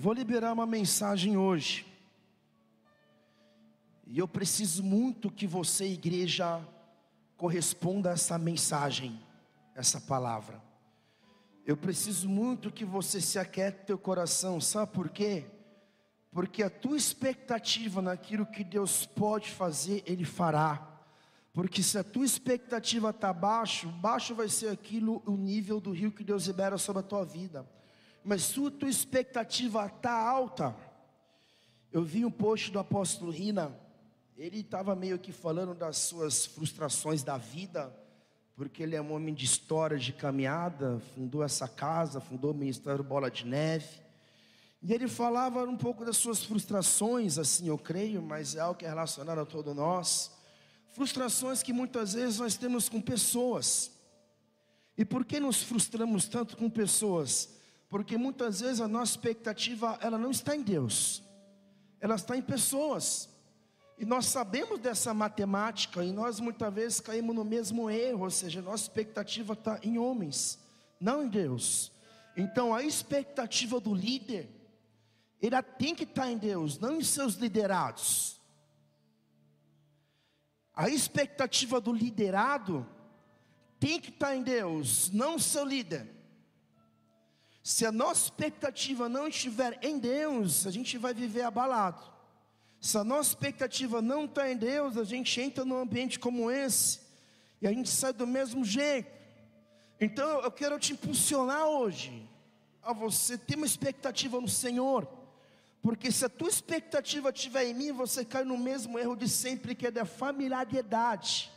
Vou liberar uma mensagem hoje. E eu preciso muito que você, igreja, corresponda a essa mensagem, essa palavra. Eu preciso muito que você se aquiete teu coração, sabe por quê? Porque a tua expectativa naquilo que Deus pode fazer, Ele fará. Porque se a tua expectativa está baixo, baixo vai ser aquilo, o nível do rio que Deus libera sobre a tua vida. Mas se a tua expectativa está alta, eu vi um post do apóstolo Rina, ele estava meio que falando das suas frustrações da vida, porque ele é um homem de história, de caminhada, fundou essa casa, fundou o Ministério Bola de Neve. E ele falava um pouco das suas frustrações, assim eu creio, mas é algo que é relacionado a todos nós. Frustrações que muitas vezes nós temos com pessoas. E por que nos frustramos tanto com pessoas? Porque muitas vezes a nossa expectativa ela não está em Deus, ela está em pessoas. E nós sabemos dessa matemática e nós muitas vezes caímos no mesmo erro, ou seja, nossa expectativa está em homens, não em Deus. Então a expectativa do líder, ela tem que estar em Deus, não em seus liderados. A expectativa do liderado tem que estar em Deus, não seu líder. Se a nossa expectativa não estiver em Deus, a gente vai viver abalado. Se a nossa expectativa não está em Deus, a gente entra num ambiente como esse e a gente sai do mesmo jeito. Então eu quero te impulsionar hoje a você ter uma expectativa no Senhor, porque se a tua expectativa estiver em mim, você cai no mesmo erro de sempre, que é da familiaridade.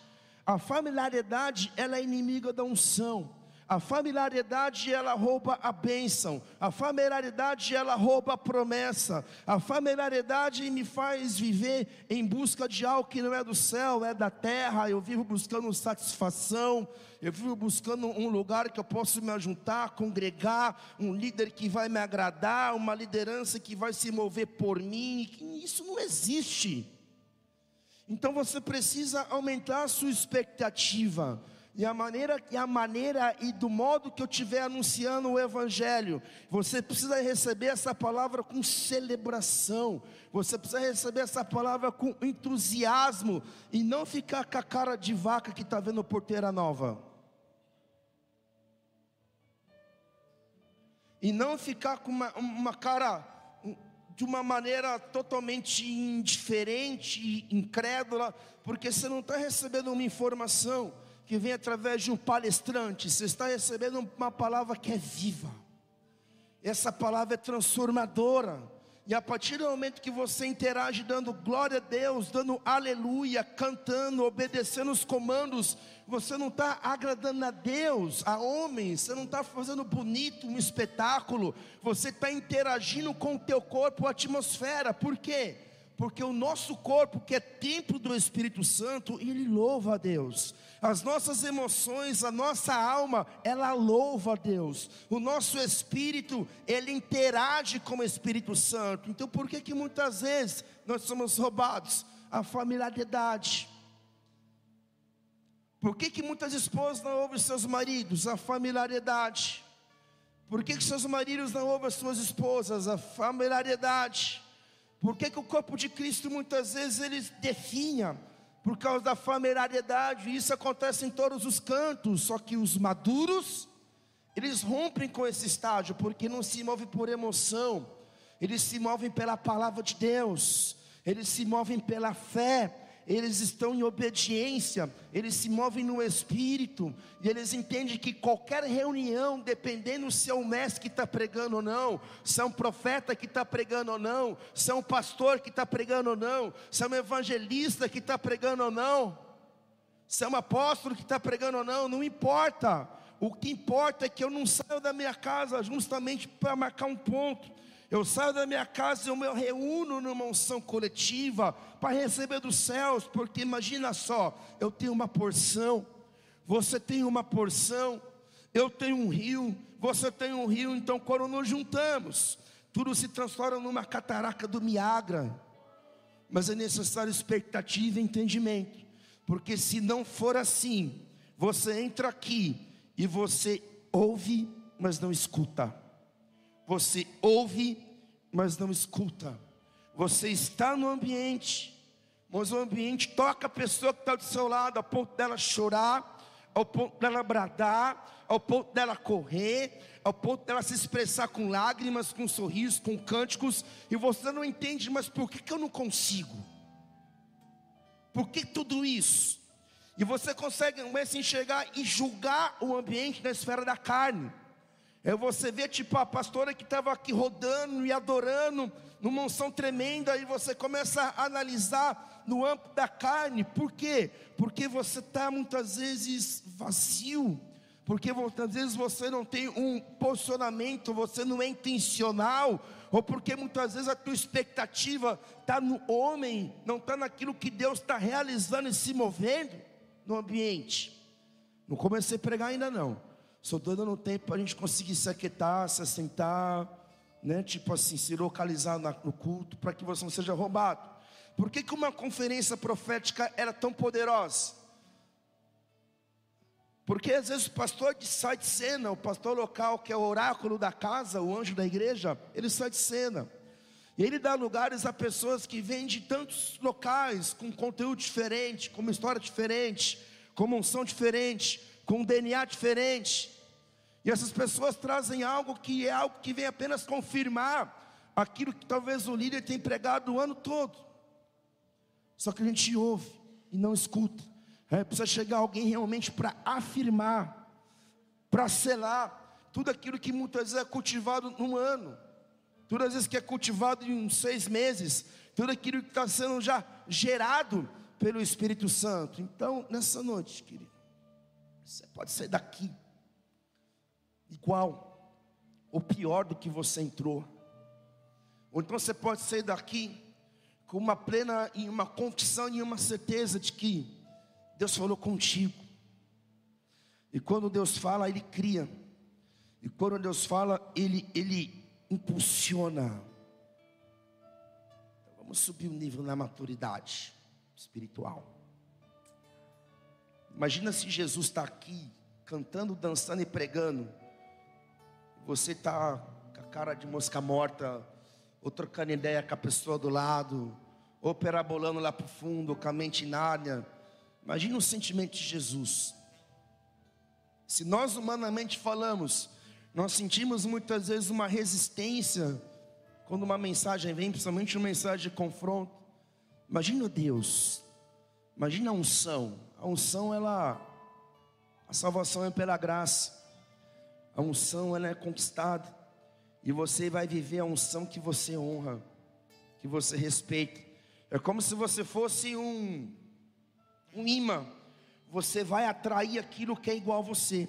A familiaridade ela é inimiga da unção. A familiaridade ela rouba a bênção, a familiaridade ela rouba a promessa, a familiaridade me faz viver em busca de algo que não é do céu, é da terra. Eu vivo buscando satisfação, eu vivo buscando um lugar que eu possa me juntar, congregar, um líder que vai me agradar, uma liderança que vai se mover por mim. Isso não existe. Então você precisa aumentar a sua expectativa. E a maneira e a maneira e do modo que eu estiver anunciando o evangelho, você precisa receber essa palavra com celebração. Você precisa receber essa palavra com entusiasmo e não ficar com a cara de vaca que está vendo porteira nova. E não ficar com uma, uma cara de uma maneira totalmente indiferente, incrédula, porque você não está recebendo uma informação que vem através de um palestrante, você está recebendo uma palavra que é viva. Essa palavra é transformadora. E a partir do momento que você interage dando glória a Deus, dando aleluia, cantando, obedecendo os comandos, você não está agradando a Deus, a homens, você não está fazendo bonito um espetáculo, você está interagindo com o teu corpo, a atmosfera. Por quê? Porque o nosso corpo, que é templo do Espírito Santo, ele louva a Deus as nossas emoções, a nossa alma, ela louva a Deus. O nosso espírito, ele interage com o Espírito Santo. Então, por que que muitas vezes nós somos roubados? A familiaridade. Por que que muitas esposas não ouvem seus maridos? A familiaridade. Por que que seus maridos não ouvem as suas esposas? A familiaridade. Por que que o corpo de Cristo muitas vezes ele definha? por causa da familiaridade, isso acontece em todos os cantos, só que os maduros, eles rompem com esse estágio, porque não se movem por emoção, eles se movem pela palavra de Deus, eles se movem pela fé, eles estão em obediência, eles se movem no espírito, e eles entendem que qualquer reunião, dependendo se é um mestre que está pregando ou não, se é um profeta que está pregando ou não, se é um pastor que está pregando ou não, se é um evangelista que está pregando ou não, é um apóstolo que está pregando ou não, não importa. O que importa é que eu não saio da minha casa justamente para marcar um ponto. Eu saio da minha casa e eu me reúno numa unção coletiva para receber dos céus, porque imagina só, eu tenho uma porção, você tem uma porção, eu tenho um rio, você tem um rio, então quando nos juntamos, tudo se transforma numa cataraca do Miagra. Mas é necessário expectativa e entendimento, porque se não for assim, você entra aqui e você ouve, mas não escuta. Você ouve, mas não escuta. Você está no ambiente, mas o ambiente toca a pessoa que está do seu lado, a ponto dela chorar, ao ponto dela bradar, ao ponto dela correr, ao ponto dela se expressar com lágrimas, com sorrisos, com cânticos, e você não entende, mas por que, que eu não consigo? Por que tudo isso? E você consegue começa a enxergar e julgar o ambiente na esfera da carne. É você ver tipo a pastora que estava aqui rodando e adorando numa unção tremenda e você começa a analisar no âmbito da carne. Por quê? Porque você está muitas vezes vazio. Porque muitas vezes você não tem um posicionamento, você não é intencional, ou porque muitas vezes a tua expectativa está no homem, não está naquilo que Deus está realizando e se movendo no ambiente. Não comecei a pregar ainda não. Só estou dando tempo para a gente conseguir se aquietar, se assentar, né? Tipo assim, se localizar no culto, para que você não seja roubado. Por que, que uma conferência profética era tão poderosa? Porque às vezes o pastor sai de cena, o pastor local, que é o oráculo da casa, o anjo da igreja, ele sai de cena. E ele dá lugares a pessoas que vêm de tantos locais, com conteúdo diferente, com uma história diferente, com uma unção diferente, com um DNA diferente. E essas pessoas trazem algo que é algo que vem apenas confirmar aquilo que talvez o líder tenha pregado o ano todo. Só que a gente ouve e não escuta. É, precisa chegar alguém realmente para afirmar, para selar tudo aquilo que muitas vezes é cultivado num ano, tudo às vezes que é cultivado em seis meses, tudo aquilo que está sendo já gerado pelo Espírito Santo. Então, nessa noite, querido, você pode sair daqui igual ou pior do que você entrou. Ou então você pode sair daqui com uma plena e uma confissão e uma certeza de que Deus falou contigo. E quando Deus fala, Ele cria. E quando Deus fala, Ele, Ele impulsiona. Então, vamos subir o um nível na maturidade espiritual. Imagina se Jesus está aqui, cantando, dançando e pregando. Você está com a cara de mosca morta, ou trocando ideia com a pessoa do lado, ou perabolando lá para o fundo, com a mente inária Imagina o sentimento de Jesus. Se nós humanamente falamos, nós sentimos muitas vezes uma resistência quando uma mensagem vem, principalmente uma mensagem de confronto. Imagina Deus. Imagina a unção. A unção ela a salvação é pela graça. A unção ela é conquistada e você vai viver a unção que você honra, que você respeita. É como se você fosse um um imã, você vai atrair aquilo que é igual a você.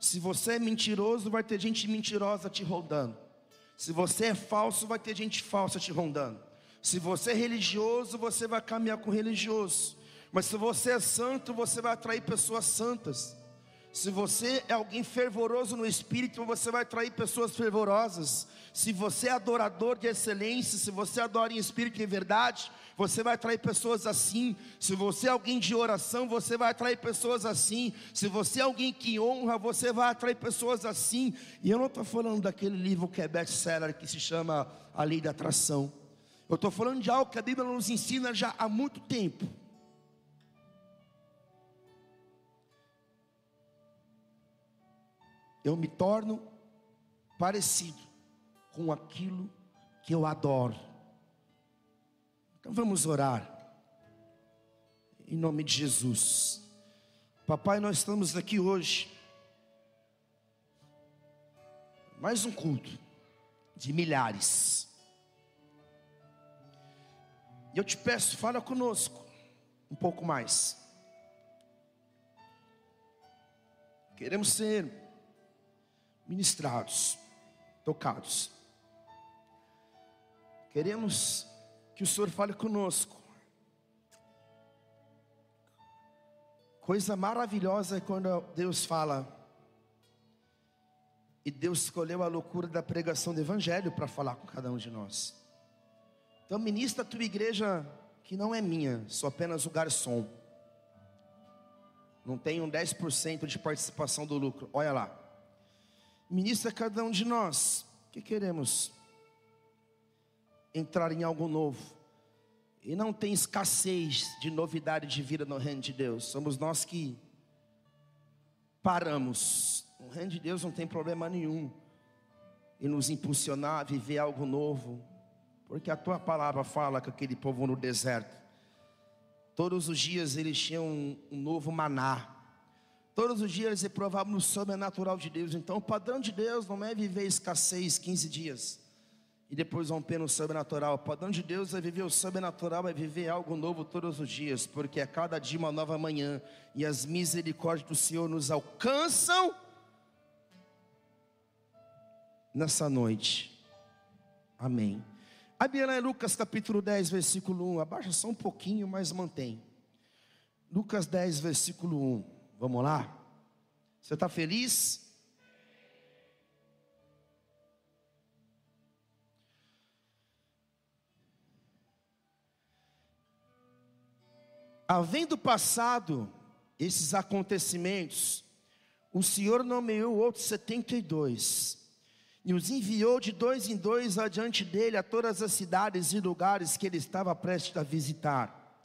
Se você é mentiroso, vai ter gente mentirosa te rondando. Se você é falso, vai ter gente falsa te rondando. Se você é religioso, você vai caminhar com religioso. Mas se você é santo, você vai atrair pessoas santas. Se você é alguém fervoroso no espírito, você vai atrair pessoas fervorosas. Se você é adorador de excelência, se você adora em espírito e em verdade, você vai atrair pessoas assim. Se você é alguém de oração, você vai atrair pessoas assim. Se você é alguém que honra, você vai atrair pessoas assim. E eu não estou falando daquele livro que é best-seller que se chama A Lei da Atração. Eu estou falando de algo que a Bíblia nos ensina já há muito tempo. Eu me torno parecido com aquilo que eu adoro. Então vamos orar. Em nome de Jesus. Papai, nós estamos aqui hoje. Mais um culto de milhares. E eu te peço, fala conosco um pouco mais. Queremos ser ministrados, tocados. Queremos que o Senhor fale conosco. Coisa maravilhosa é quando Deus fala. E Deus escolheu a loucura da pregação do Evangelho para falar com cada um de nós. Então, ministra a tua igreja que não é minha, sou apenas o garçom. Não tenho 10% de participação do lucro. Olha lá. Ministra cada um de nós. Que queremos? entrar em algo novo. E não tem escassez de novidade de vida no reino de Deus. Somos nós que paramos. O reino de Deus não tem problema nenhum em nos impulsionar a viver algo novo, porque a tua palavra fala que aquele povo no deserto, todos os dias eles tinham um novo maná, todos os dias eles provavam no sobrenatural de Deus. Então, o padrão de Deus não é viver escassez 15 dias e depois romper no sobrenatural. O padrão de Deus é viver o sobrenatural, é viver algo novo todos os dias, porque é cada dia uma nova manhã, e as misericórdias do Senhor nos alcançam nessa noite. Amém. A Bíblia é Lucas capítulo 10, versículo 1. Abaixa só um pouquinho, mas mantém. Lucas 10, versículo 1. Vamos lá? Você está feliz? Havendo passado esses acontecimentos, o Senhor nomeou outros setenta e dois, e os enviou de dois em dois adiante dele a todas as cidades e lugares que ele estava prestes a visitar.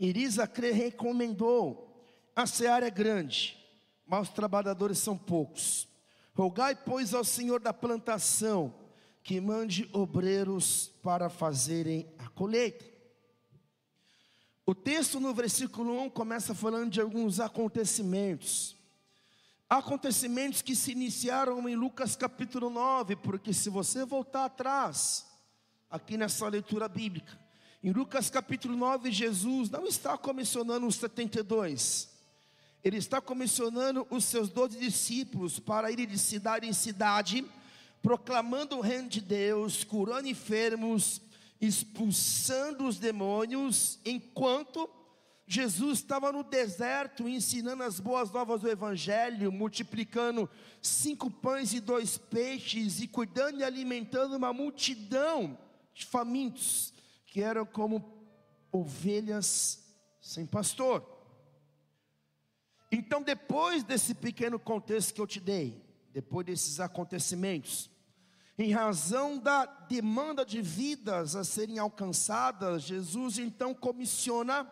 Irisacre recomendou: a seara é grande, mas os trabalhadores são poucos. Rogai, pois, ao Senhor da plantação que mande obreiros para fazerem a colheita. O texto no versículo 1 começa falando de alguns acontecimentos. Acontecimentos que se iniciaram em Lucas capítulo 9, porque se você voltar atrás, aqui nessa leitura bíblica, em Lucas capítulo 9, Jesus não está comissionando os 72, ele está comissionando os seus doze discípulos para irem de cidade em cidade, proclamando o reino de Deus, curando enfermos, expulsando os demônios, enquanto Jesus estava no deserto ensinando as boas novas do Evangelho, multiplicando cinco pães e dois peixes, e cuidando e alimentando uma multidão de famintos, que eram como ovelhas sem pastor. Então, depois desse pequeno contexto que eu te dei, depois desses acontecimentos, em razão da demanda de vidas a serem alcançadas, Jesus então comissiona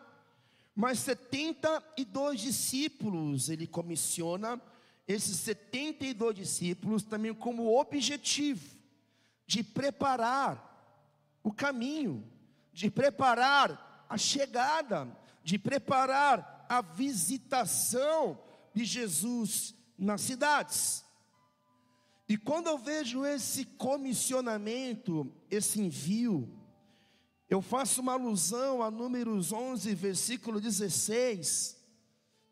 mais 72 discípulos. Ele comissiona esses 72 discípulos também como objetivo de preparar o caminho, de preparar a chegada, de preparar a visitação de Jesus nas cidades. E quando eu vejo esse comissionamento, esse envio, eu faço uma alusão a Números 11, versículo 16,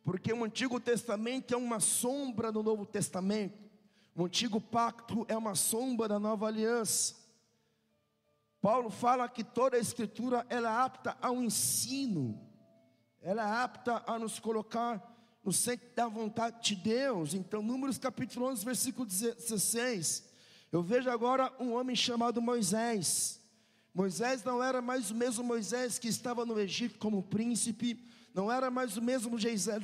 porque o Antigo Testamento é uma sombra do Novo Testamento, o Antigo Pacto é uma sombra da Nova Aliança. Paulo fala que toda a Escritura ela é apta ao ensino, ela é apta a nos colocar no centro da vontade de Deus. Então, Números capítulo 11, versículo 16. Eu vejo agora um homem chamado Moisés. Moisés não era mais o mesmo Moisés que estava no Egito como príncipe, não era mais o mesmo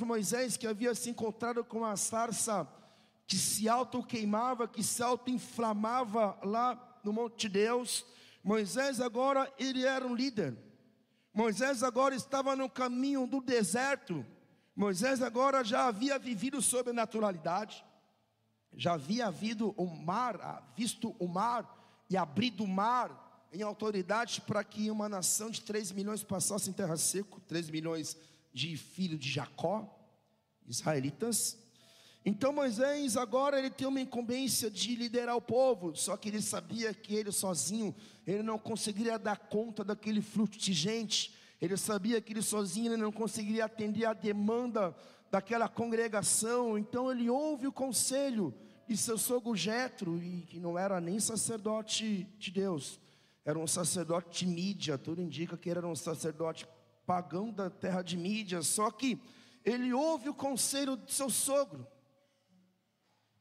Moisés que havia se encontrado com a sarça que se auto-queimava, que se auto-inflamava lá no Monte de Deus. Moisés agora, ele era um líder. Moisés agora estava no caminho do deserto. Moisés agora já havia vivido sobrenaturalidade, já havia havido o mar, visto o mar e abrido o mar em autoridade para que uma nação de 3 milhões passasse em terra seca, 3 milhões de filhos de Jacó, israelitas. Então Moisés agora ele tem uma incumbência de liderar o povo, só que ele sabia que ele sozinho, ele não conseguiria dar conta daquele fluxo de gente, ele sabia que ele sozinho ele não conseguiria atender a demanda daquela congregação, então ele ouve o conselho de seu sogro Jetro, e que não era nem sacerdote de Deus, era um sacerdote de mídia, tudo indica que era um sacerdote pagão da terra de mídia, só que ele ouve o conselho de seu sogro.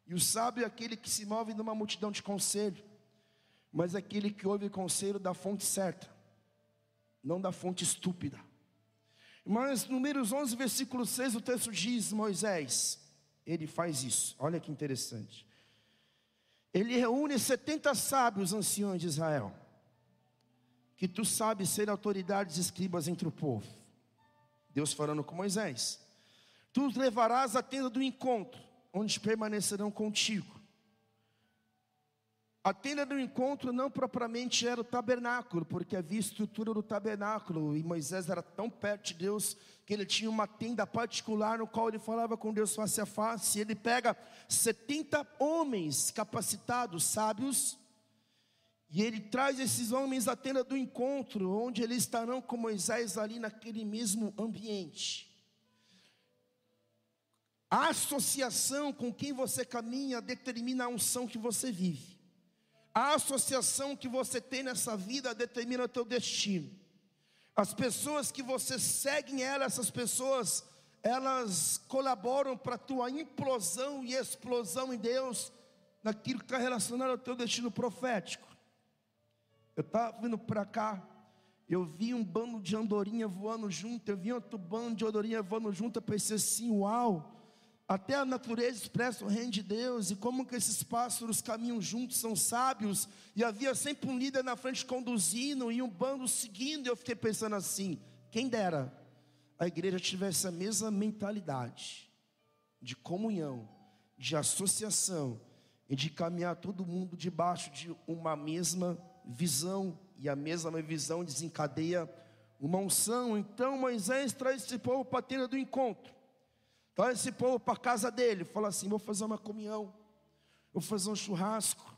E o sábio é aquele que se move numa multidão de conselho, mas é aquele que ouve conselho da fonte certa não da fonte estúpida. Mas Números 11, versículo 6, o texto diz: Moisés, ele faz isso, olha que interessante. Ele reúne 70 sábios anciões de Israel, que tu sabes ser autoridades escribas entre o povo. Deus falando com Moisés: Tu os levarás à tenda do encontro, onde permanecerão contigo. A tenda do encontro não propriamente era o tabernáculo, porque havia estrutura do tabernáculo, e Moisés era tão perto de Deus que ele tinha uma tenda particular no qual ele falava com Deus face a face. Ele pega 70 homens capacitados, sábios, e ele traz esses homens à tenda do encontro, onde eles estarão com Moisés ali naquele mesmo ambiente. A associação com quem você caminha determina a unção que você vive. A associação que você tem nessa vida determina o teu destino. As pessoas que você segue em ela, essas pessoas, elas colaboram para a tua implosão e explosão em Deus, naquilo que está relacionado ao teu destino profético. Eu estava vindo para cá, eu vi um bando de andorinha voando junto, eu vi outro bando de andorinha voando junto, eu pensei assim, uau, até a natureza expressa o reino de Deus e como que esses pássaros caminham juntos, são sábios. E havia sempre um líder na frente conduzindo e um bando seguindo. E eu fiquei pensando assim: quem dera a igreja tivesse a mesma mentalidade de comunhão, de associação e de caminhar todo mundo debaixo de uma mesma visão. E a mesma visão desencadeia uma unção. Então Moisés traz esse povo para a tenda do encontro. Então esse povo para casa dele, fala assim: vou fazer uma comunhão, vou fazer um churrasco.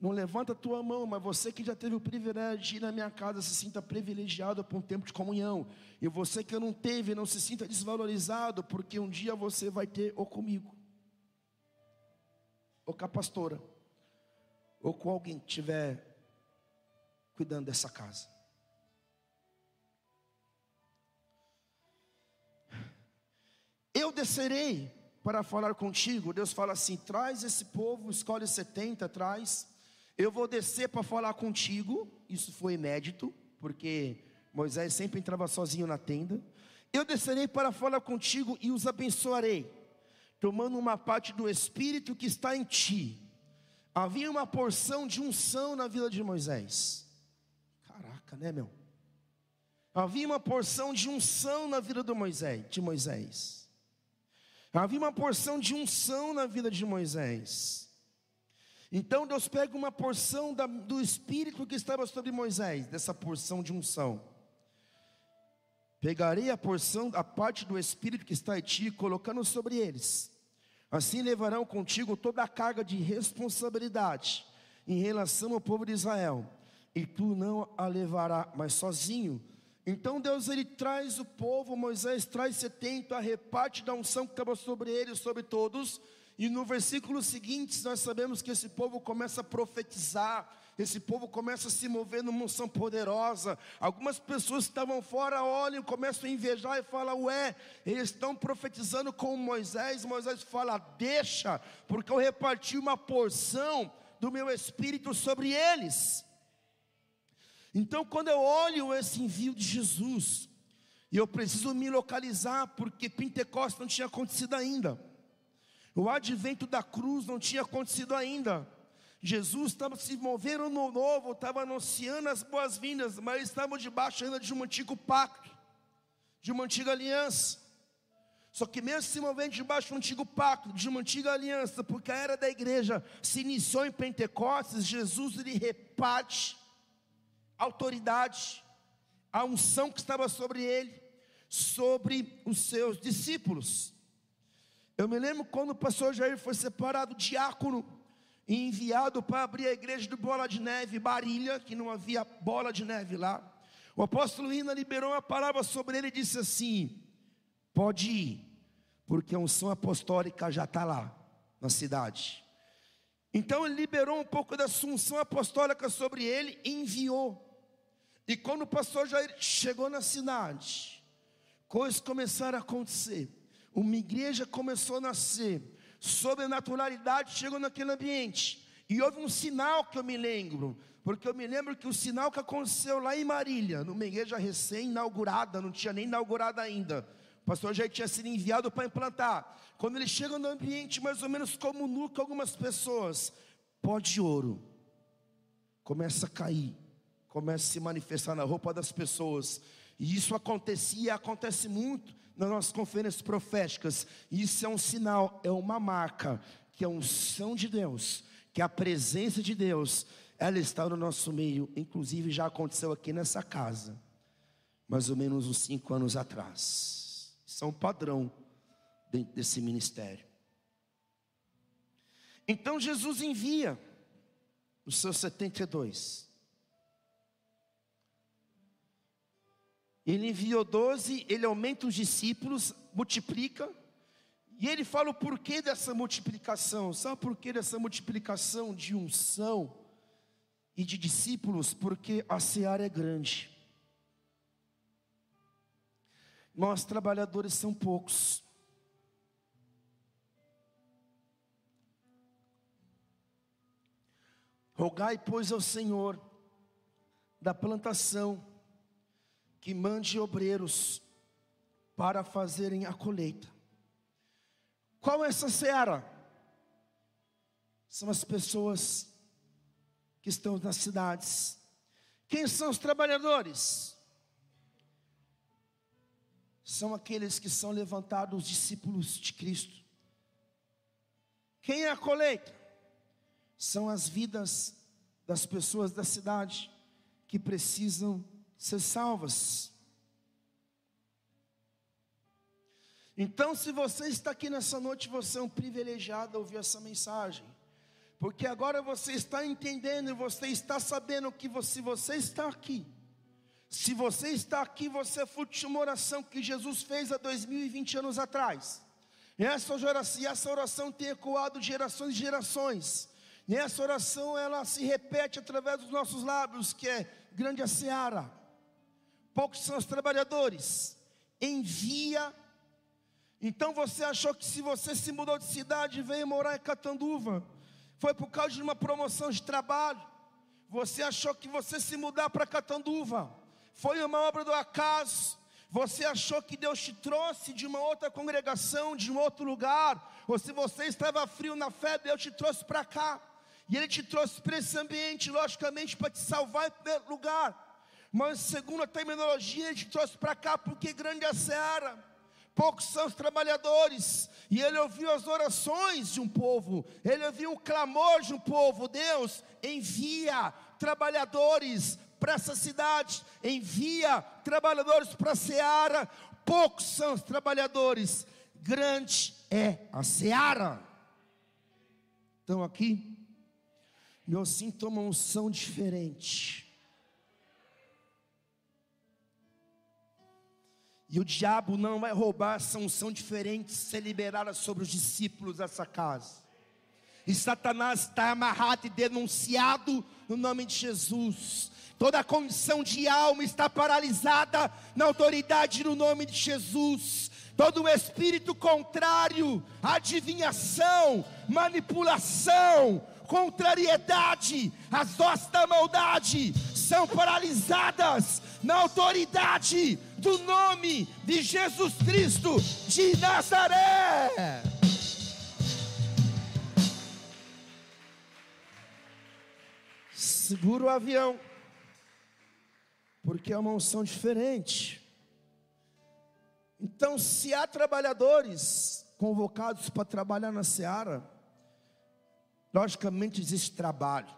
Não levanta a tua mão, mas você que já teve o privilégio de ir na minha casa se sinta privilegiado por um tempo de comunhão. E você que não teve, não se sinta desvalorizado, porque um dia você vai ter ou comigo, ou com a pastora, ou com alguém que estiver cuidando dessa casa. Eu descerei para falar contigo. Deus fala assim: traz esse povo, escolhe 70, traz. Eu vou descer para falar contigo. Isso foi inédito, porque Moisés sempre entrava sozinho na tenda. Eu descerei para falar contigo e os abençoarei, tomando uma parte do Espírito que está em ti. Havia uma porção de unção na vida de Moisés. Caraca, né, meu? Havia uma porção de unção na vida do Moisés, de Moisés. Havia uma porção de unção na vida de Moisés. Então Deus pega uma porção da, do Espírito que estava sobre Moisés, dessa porção de unção. Pegarei a porção, a parte do Espírito que está em ti, colocando sobre eles. Assim levarão contigo toda a carga de responsabilidade em relação ao povo de Israel, e tu não a levará, mas sozinho então Deus ele traz o povo, Moisés traz 70, a reparte da unção que estava sobre ele, sobre todos. E no versículo seguinte, nós sabemos que esse povo começa a profetizar, esse povo começa a se mover numa unção poderosa. Algumas pessoas que estavam fora olham, começam a invejar e falam: Ué, eles estão profetizando com Moisés. Moisés fala: Deixa, porque eu reparti uma porção do meu espírito sobre eles. Então, quando eu olho esse envio de Jesus, e eu preciso me localizar, porque Pentecostes não tinha acontecido ainda, o advento da cruz não tinha acontecido ainda. Jesus estava se movendo no novo, estava anunciando as boas-vindas, mas estava debaixo ainda de um antigo pacto, de uma antiga aliança. Só que mesmo se movendo debaixo de um antigo pacto, de uma antiga aliança, porque a era da igreja se iniciou em Pentecostes, Jesus lhe reparte autoridade, a unção que estava sobre ele, sobre os seus discípulos. Eu me lembro quando o pastor Jair foi separado diácono e enviado para abrir a igreja do Bola de Neve, Barilha, que não havia bola de neve lá. O apóstolo Ina liberou uma palavra sobre ele e disse assim: Pode ir, porque a unção apostólica já está lá, na cidade. Então ele liberou um pouco da unção apostólica sobre ele e enviou. E quando o pastor Jair chegou na cidade, coisas começaram a acontecer. Uma igreja começou a nascer. Sobrenaturalidade chegou naquele ambiente. E houve um sinal que eu me lembro. Porque eu me lembro que o sinal que aconteceu lá em Marília, numa igreja recém-inaugurada, não tinha nem inaugurada ainda. O pastor Jair tinha sido enviado para implantar. Quando ele chega no ambiente, mais ou menos como nuca algumas pessoas, pó de ouro começa a cair começa a se manifestar na roupa das pessoas. E isso acontecia e acontece muito nas nossas conferências proféticas. Isso é um sinal, é uma marca que a unção de Deus, que a presença de Deus, ela está no nosso meio. Inclusive já aconteceu aqui nessa casa, mais ou menos uns cinco anos atrás. Isso é um padrão dentro desse ministério. Então Jesus envia os seus 72. Ele enviou 12, ele aumenta os discípulos, multiplica, e ele fala o porquê dessa multiplicação. Sabe o porquê dessa multiplicação de unção e de discípulos? Porque a seara é grande. Nós trabalhadores são poucos. Rogai, pois, ao Senhor da plantação que mande obreiros para fazerem a colheita. Qual é essa seara? São as pessoas que estão nas cidades. Quem são os trabalhadores? São aqueles que são levantados discípulos de Cristo. Quem é a colheita? São as vidas das pessoas da cidade que precisam ser salvas. Então, se você está aqui nessa noite, você é um privilegiado a ouvir essa mensagem. Porque agora você está entendendo e você está sabendo que se você está aqui, se você está aqui, você é fruto de uma oração que Jesus fez há 2020 anos atrás. E essa oração, e essa oração tem ecoado gerações e gerações. E essa oração ela se repete através dos nossos lábios, que é grande a seara poucos são os trabalhadores. Envia. Então você achou que se você se mudou de cidade e veio morar em Catanduva, foi por causa de uma promoção de trabalho. Você achou que você se mudar para Catanduva foi uma obra do acaso. Você achou que Deus te trouxe de uma outra congregação, de um outro lugar, ou se você estava frio na fé, Deus te trouxe para cá. E Ele te trouxe para esse ambiente, logicamente, para te salvar em primeiro lugar. Mas segundo a terminologia, ele te trouxe para cá porque grande é a seara. Poucos são os trabalhadores, e ele ouviu as orações de um povo, ele ouviu o clamor de um povo. Deus envia trabalhadores para essa cidade, envia trabalhadores para a seara. Poucos são os trabalhadores, grande é a seara. Então aqui, eu sinto uma unção diferente. E o diabo não vai roubar essa unção diferente ser liberada sobre os discípulos dessa casa. E Satanás está amarrado e denunciado no nome de Jesus. Toda condição de alma está paralisada na autoridade no nome de Jesus. Todo o espírito contrário, adivinhação, manipulação, contrariedade, as hostas da maldade são paralisadas na autoridade do nome de Jesus Cristo de Nazaré. Segura o avião, porque é uma unção diferente. Então, se há trabalhadores convocados para trabalhar na seara, logicamente existe trabalho.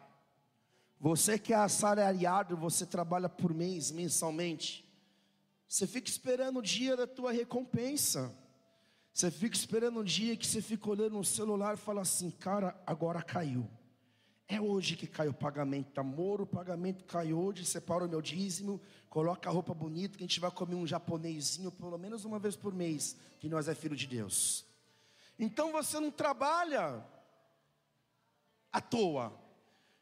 Você que é assalariado, você trabalha por mês, mensalmente. Você fica esperando o dia da tua recompensa. Você fica esperando o dia que você fica olhando no celular e fala assim, cara, agora caiu. É hoje que cai o pagamento, amor, o pagamento cai hoje, separa o meu dízimo, coloca a roupa bonita, que a gente vai comer um japonesinho pelo menos uma vez por mês, que nós é filho de Deus. Então você não trabalha à toa.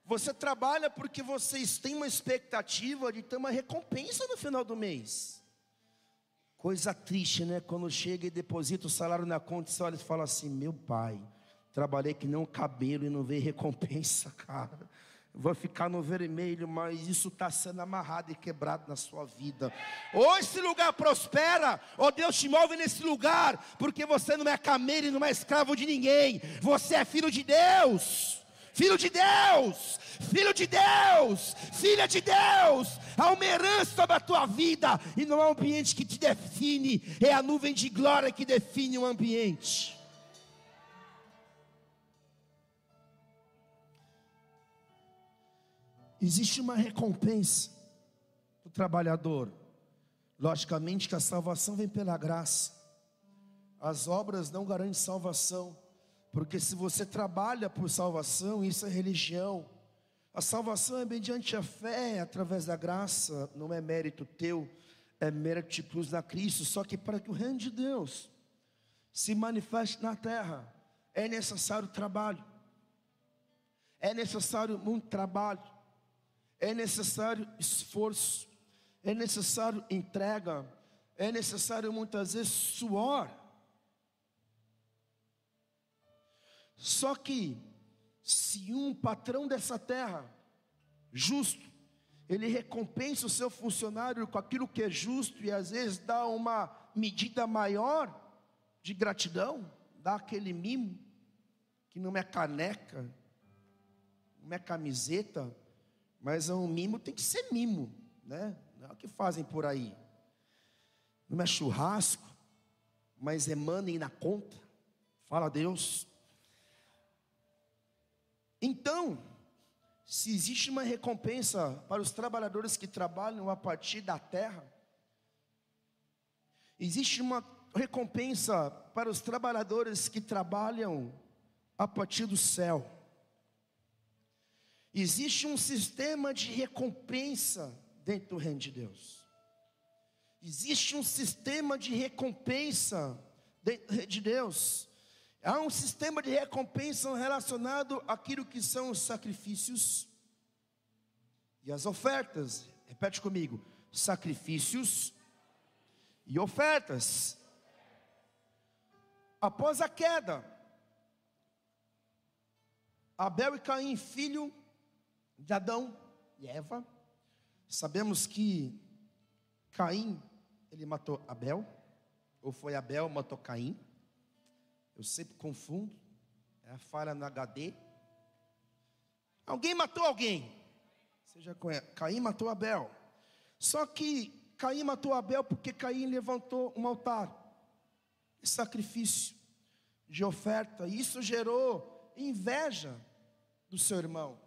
Você trabalha porque vocês têm uma expectativa de ter uma recompensa no final do mês. Coisa triste, né? Quando chega e deposita o salário na conta, você olha e fala assim: Meu pai, trabalhei que não cabelo e não veio recompensa, cara. Vou ficar no vermelho, mas isso está sendo amarrado e quebrado na sua vida. Ou esse lugar prospera, ou Deus te move nesse lugar, porque você não é camelo e não é escravo de ninguém, você é filho de Deus Filho de Deus, filho de Deus, filha de Deus, há uma herança sobre a tua vida, e não é um ambiente que te define, é a nuvem de glória que define o ambiente. Existe uma recompensa para o trabalhador, logicamente que a salvação vem pela graça, as obras não garantem salvação. Porque se você trabalha por salvação, isso é religião. A salvação é mediante a fé, através da graça, não é mérito teu, é mérito de plus na Cristo. Só que para que o reino de Deus se manifeste na terra, é necessário trabalho, é necessário muito trabalho, é necessário esforço, é necessário entrega, é necessário muitas vezes suor. Só que, se um patrão dessa terra, justo, ele recompensa o seu funcionário com aquilo que é justo e às vezes dá uma medida maior de gratidão, dá aquele mimo, que não é caneca, não é camiseta, mas é um mimo, tem que ser mimo, né? Não é o que fazem por aí. Não é churrasco, mas money na conta. Fala a Deus. Então, se existe uma recompensa para os trabalhadores que trabalham a partir da terra, existe uma recompensa para os trabalhadores que trabalham a partir do céu. Existe um sistema de recompensa dentro do reino de Deus. Existe um sistema de recompensa reino de Deus. Há um sistema de recompensa relacionado àquilo que são os sacrifícios e as ofertas. Repete comigo: sacrifícios e ofertas. Após a queda, Abel e Caim, filho de Adão e Eva, sabemos que Caim ele matou Abel, ou foi Abel matou Caim. Eu sempre confundo. É a falha no HD. Alguém matou alguém. Você já conhece. Caim matou Abel. Só que Caim matou Abel porque Caim levantou um altar. Sacrifício de oferta. E isso gerou inveja do seu irmão.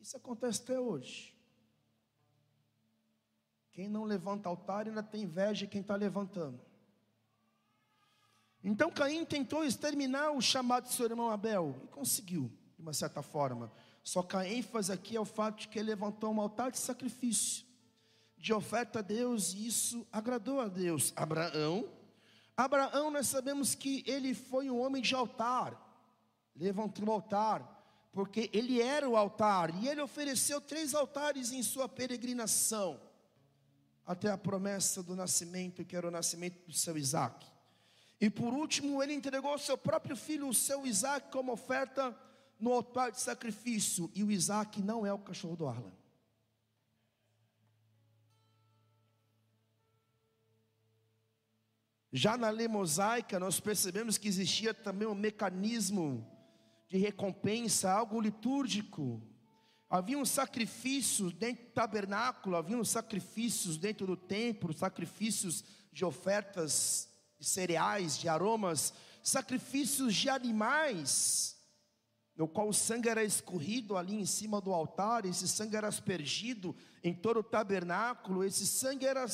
Isso acontece até hoje. Quem não levanta altar ainda tem inveja de quem está levantando. Então Caim tentou exterminar o chamado de seu irmão Abel e conseguiu, de uma certa forma. Só a ênfase aqui é o fato de que ele levantou um altar de sacrifício, de oferta a Deus, e isso agradou a Deus. Abraão, Abraão, nós sabemos que ele foi um homem de altar, levantou o altar, porque ele era o altar, e ele ofereceu três altares em sua peregrinação, até a promessa do nascimento, que era o nascimento do seu Isaac. E por último, ele entregou seu próprio filho, o seu Isaac, como oferta no altar de sacrifício. E o Isaac não é o cachorro do Arlan. Já na lei mosaica, nós percebemos que existia também um mecanismo de recompensa, algo litúrgico. Havia um sacrifício dentro do tabernáculo, havia um sacrifícios dentro do templo, sacrifícios de ofertas de cereais, de aromas, sacrifícios de animais, no qual o sangue era escorrido ali em cima do altar, esse sangue era aspergido em todo o tabernáculo, esse sangue era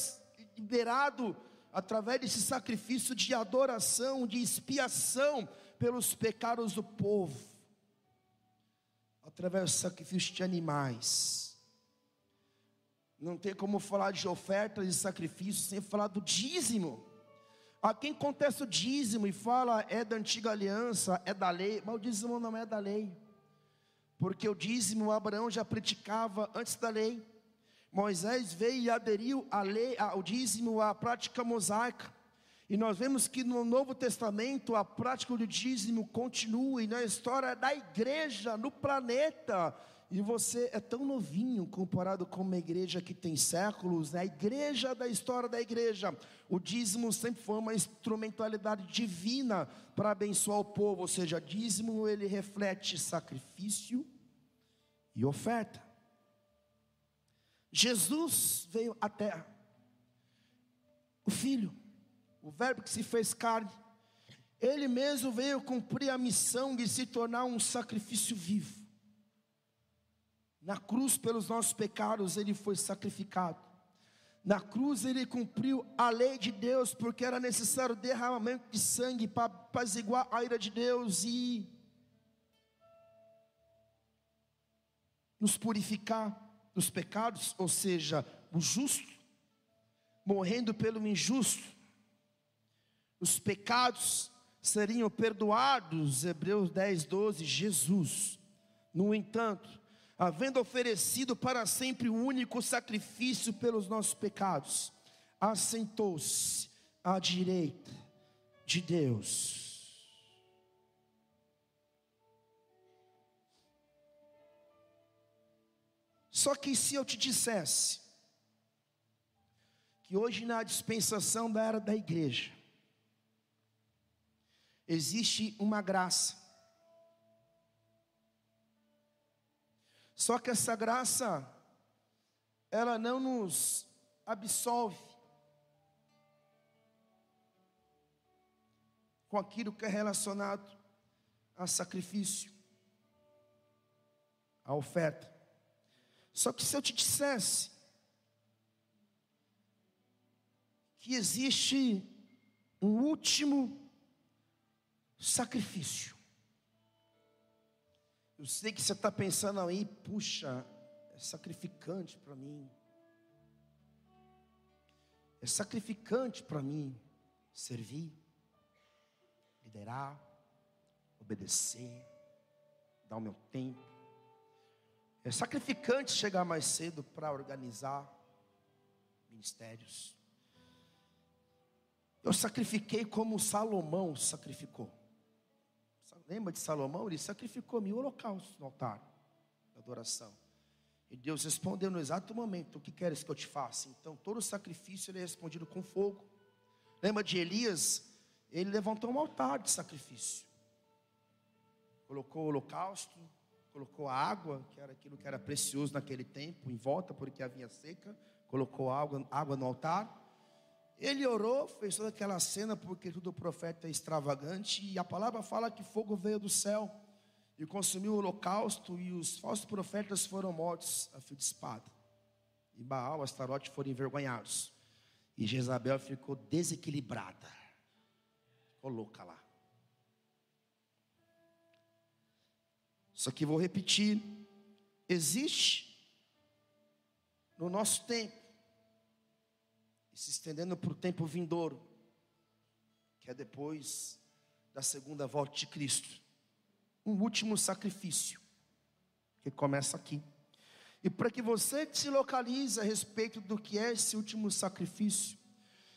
liberado através desse sacrifício de adoração, de expiação pelos pecados do povo, através do sacrifício de animais. Não tem como falar de ofertas e sacrifícios sem falar do dízimo. A quem contesta o dízimo e fala é da antiga aliança, é da lei, mas o dízimo não é da lei, porque o dízimo Abraão já praticava antes da lei. Moisés veio e aderiu lei, ao dízimo, à prática mosaica. E nós vemos que no Novo Testamento a prática do dízimo continua, e na história da igreja, no planeta, e você é tão novinho comparado com uma igreja que tem séculos, né? a igreja da história da igreja, o dízimo sempre foi uma instrumentalidade divina para abençoar o povo, ou seja, dízimo ele reflete sacrifício e oferta. Jesus veio à terra, o Filho, o Verbo que se fez carne, ele mesmo veio cumprir a missão de se tornar um sacrifício vivo. Na cruz, pelos nossos pecados, ele foi sacrificado. Na cruz, ele cumpriu a lei de Deus, porque era necessário derramamento de sangue para apaziguar a ira de Deus e nos purificar dos pecados, ou seja, o justo, morrendo pelo injusto, os pecados seriam perdoados, Hebreus 10, 12, Jesus, no entanto, havendo oferecido para sempre o único sacrifício pelos nossos pecados, assentou-se à direita de Deus. Só que se eu te dissesse que hoje na dispensação da era da igreja existe uma graça Só que essa graça, ela não nos absolve com aquilo que é relacionado a sacrifício, a oferta. Só que se eu te dissesse que existe um último sacrifício, eu sei que você está pensando aí, puxa, é sacrificante para mim. É sacrificante para mim servir, liderar, obedecer, dar o meu tempo. É sacrificante chegar mais cedo para organizar ministérios. Eu sacrifiquei como Salomão sacrificou. Lembra de Salomão? Ele sacrificou mil holocaustos no altar da adoração. E Deus respondeu no exato momento: O que queres que eu te faça? Então, todo o sacrifício ele é respondido com fogo. Lembra de Elias? Ele levantou um altar de sacrifício. Colocou o holocausto, colocou a água, que era aquilo que era precioso naquele tempo, em volta, porque havia seca. Colocou água, água no altar. Ele orou, fez toda aquela cena, porque tudo profeta é extravagante, e a palavra fala que fogo veio do céu e consumiu o holocausto, e os falsos profetas foram mortos a fio de espada. E Baal, Astarote foram envergonhados. E Jezabel ficou desequilibrada. Ficou louca lá. Só que vou repetir: existe no nosso tempo se estendendo para o tempo vindouro, que é depois da segunda volta de Cristo. Um último sacrifício, que começa aqui. E para que você se localize a respeito do que é esse último sacrifício,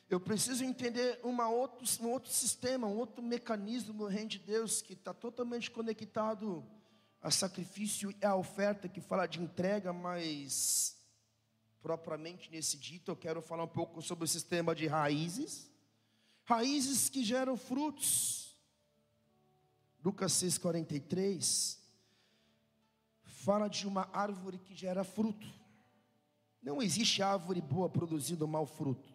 eu preciso entender uma outro, um outro sistema, um outro mecanismo no reino de Deus que está totalmente conectado a sacrifício e a oferta, que fala de entrega, mas propriamente nesse dito, eu quero falar um pouco sobre o sistema de raízes. Raízes que geram frutos. Lucas 6,43 fala de uma árvore que gera fruto. Não existe árvore boa produzindo mau fruto,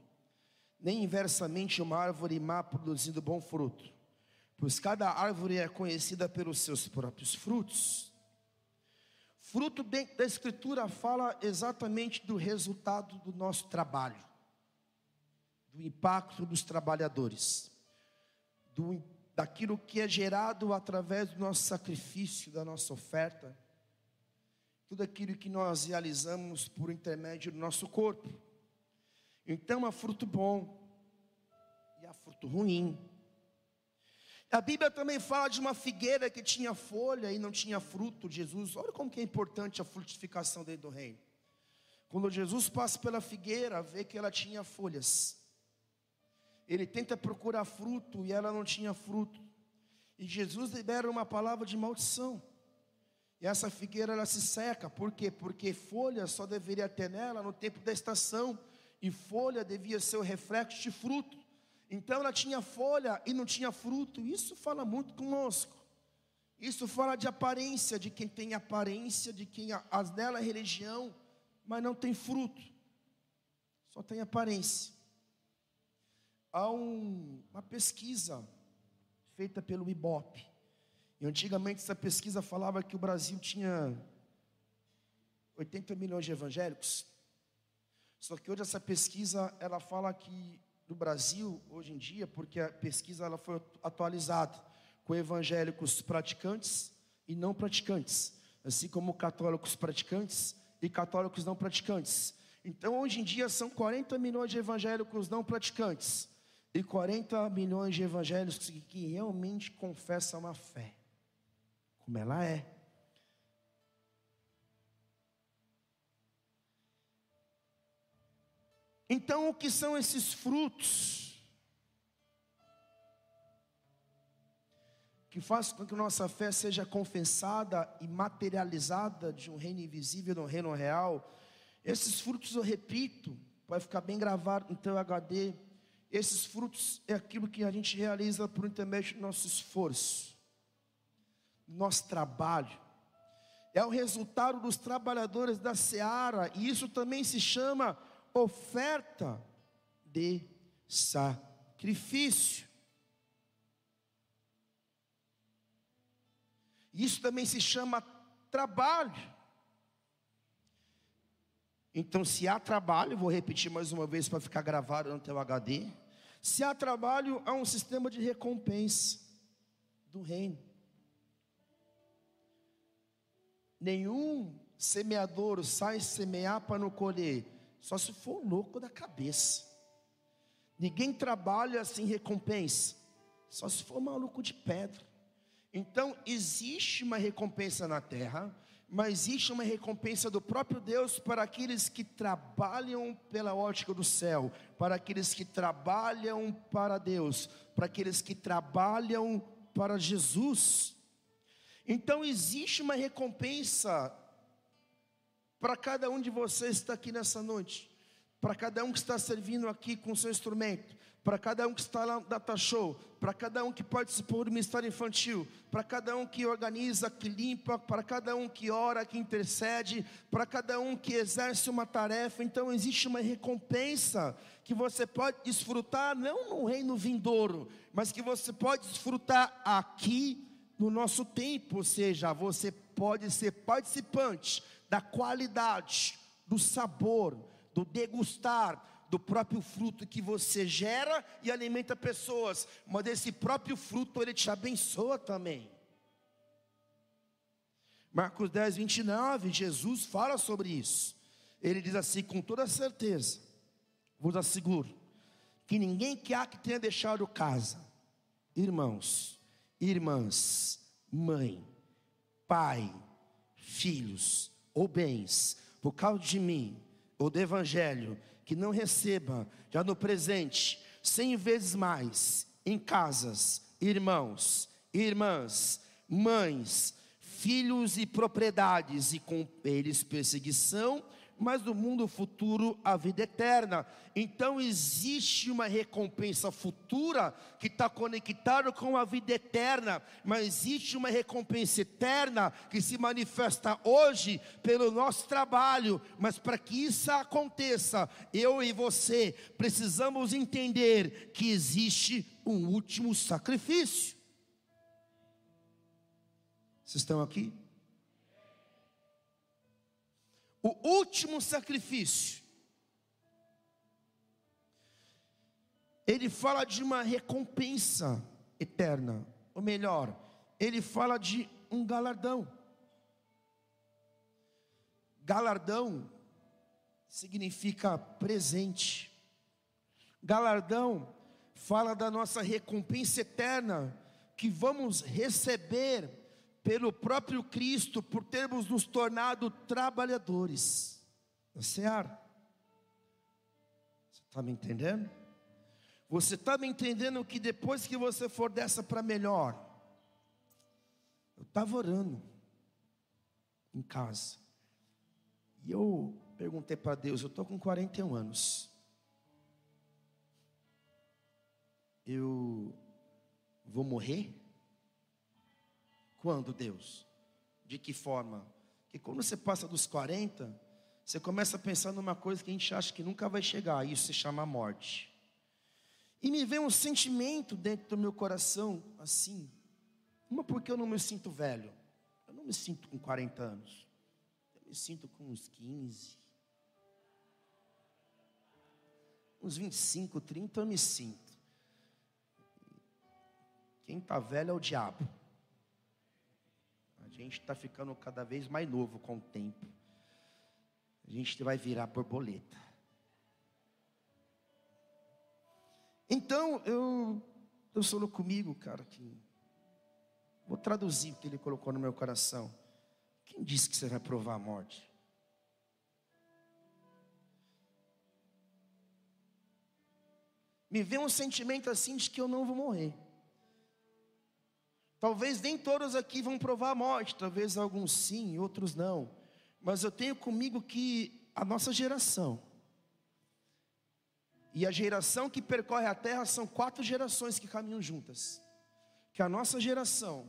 nem inversamente uma árvore má produzindo bom fruto, pois cada árvore é conhecida pelos seus próprios frutos. Fruto da Escritura fala exatamente do resultado do nosso trabalho, do impacto dos trabalhadores, do, daquilo que é gerado através do nosso sacrifício, da nossa oferta, tudo aquilo que nós realizamos por intermédio do nosso corpo. Então há fruto bom e há fruto ruim. A Bíblia também fala de uma figueira que tinha folha e não tinha fruto. Jesus, olha como que é importante a frutificação dentro do reino. Quando Jesus passa pela figueira, vê que ela tinha folhas. Ele tenta procurar fruto e ela não tinha fruto. E Jesus libera uma palavra de maldição. E essa figueira ela se seca, por quê? Porque folha só deveria ter nela no tempo da estação, e folha devia ser o reflexo de fruto. Então ela tinha folha e não tinha fruto. Isso fala muito conosco. Isso fala de aparência, de quem tem aparência, de quem as dela é religião, mas não tem fruto. Só tem aparência. Há um, uma pesquisa feita pelo IBOP. E antigamente essa pesquisa falava que o Brasil tinha 80 milhões de evangélicos. Só que hoje essa pesquisa ela fala que no Brasil hoje em dia, porque a pesquisa ela foi atualizada com evangélicos praticantes e não praticantes, assim como católicos praticantes e católicos não praticantes. Então, hoje em dia, são 40 milhões de evangélicos não praticantes e 40 milhões de evangélicos que, que realmente confessam a fé, como ela é. Então, o que são esses frutos? que faz com que nossa fé seja confessada e materializada de um reino invisível no reino real. Esses frutos, eu repito, vai ficar bem gravado no teu HD. Esses frutos é aquilo que a gente realiza por intermédio do nosso esforço, nosso trabalho. É o resultado dos trabalhadores da seara, e isso também se chama oferta de sacrifício. Isso também se chama trabalho. Então, se há trabalho, vou repetir mais uma vez para ficar gravado no teu HD. Se há trabalho, há um sistema de recompensa do reino. Nenhum semeador sai semear para não colher, só se for louco da cabeça. Ninguém trabalha sem recompensa, só se for maluco de pedra. Então, existe uma recompensa na terra, mas existe uma recompensa do próprio Deus para aqueles que trabalham pela ótica do céu, para aqueles que trabalham para Deus, para aqueles que trabalham para Jesus. Então, existe uma recompensa para cada um de vocês que está aqui nessa noite, para cada um que está servindo aqui com seu instrumento, para cada um que está lá no Data Show, para cada um que participou do Ministério Infantil, para cada um que organiza, que limpa, para cada um que ora, que intercede, para cada um que exerce uma tarefa. Então existe uma recompensa que você pode desfrutar, não no reino vindouro, mas que você pode desfrutar aqui no nosso tempo, ou seja, você pode ser participante da qualidade, do sabor, do degustar, do próprio fruto que você gera e alimenta pessoas, mas desse próprio fruto ele te abençoa também. Marcos 10, 29, Jesus fala sobre isso. Ele diz assim: com toda certeza, vos asseguro, que ninguém que há que tenha deixado casa, irmãos, irmãs, mãe, pai, filhos ou bens, por causa de mim, ou do Evangelho, que não receba, já no presente, cem vezes mais, em casas, irmãos, irmãs, mães, filhos e propriedades, e com eles perseguição mas no mundo futuro a vida eterna. Então existe uma recompensa futura que está conectada com a vida eterna, mas existe uma recompensa eterna que se manifesta hoje pelo nosso trabalho. Mas para que isso aconteça, eu e você precisamos entender que existe um último sacrifício. Vocês estão aqui? O último sacrifício. Ele fala de uma recompensa eterna, ou melhor, ele fala de um galardão. Galardão significa presente. Galardão fala da nossa recompensa eterna que vamos receber pelo próprio Cristo, por termos nos tornado trabalhadores da seara. Você está me entendendo? Você está me entendendo que depois que você for dessa para melhor, eu estava orando, em casa. E eu perguntei para Deus, eu estou com 41 anos. Eu vou morrer? Quando, Deus? De que forma? Que quando você passa dos 40, você começa a pensar numa coisa que a gente acha que nunca vai chegar, isso se chama morte. E me vem um sentimento dentro do meu coração, assim, uma porque eu não me sinto velho, eu não me sinto com 40 anos, eu me sinto com uns 15, uns 25, 30 eu me sinto. Quem está velho é o diabo. A gente está ficando cada vez mais novo com o tempo. A gente vai virar borboleta. Então, eu, eu sou comigo, cara, que vou traduzir o que ele colocou no meu coração. Quem disse que você vai provar a morte? Me vem um sentimento assim de que eu não vou morrer. Talvez nem todos aqui vão provar a morte, talvez alguns sim, outros não. Mas eu tenho comigo que a nossa geração, e a geração que percorre a terra são quatro gerações que caminham juntas. Que a nossa geração,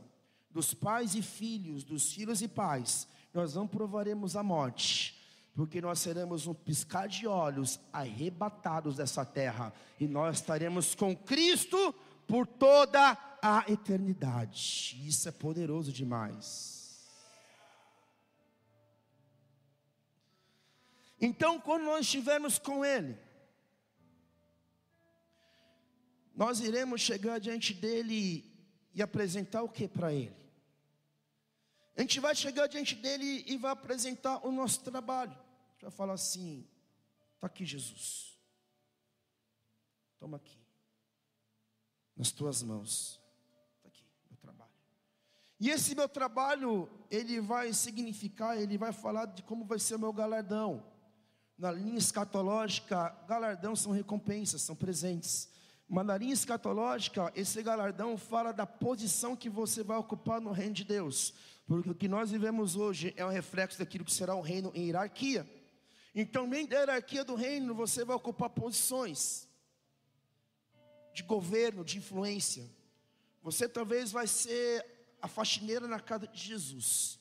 dos pais e filhos, dos filhos e pais, nós não provaremos a morte, porque nós seremos um piscar de olhos arrebatados dessa terra, e nós estaremos com Cristo por toda a eternidade. Isso é poderoso demais. Então, quando nós estivermos com Ele, nós iremos chegar diante dele e apresentar o que para ele? A gente vai chegar diante dele e vai apresentar o nosso trabalho. A gente vai falar assim: está aqui, Jesus. Toma aqui nas tuas mãos. E esse meu trabalho, ele vai significar, ele vai falar de como vai ser o meu galardão. Na linha escatológica, galardão são recompensas, são presentes. Mas na linha escatológica, esse galardão fala da posição que você vai ocupar no reino de Deus. Porque o que nós vivemos hoje é um reflexo daquilo que será um reino em hierarquia. Então, nem da hierarquia do reino você vai ocupar posições de governo, de influência. Você talvez vai ser a faxineira na casa de Jesus.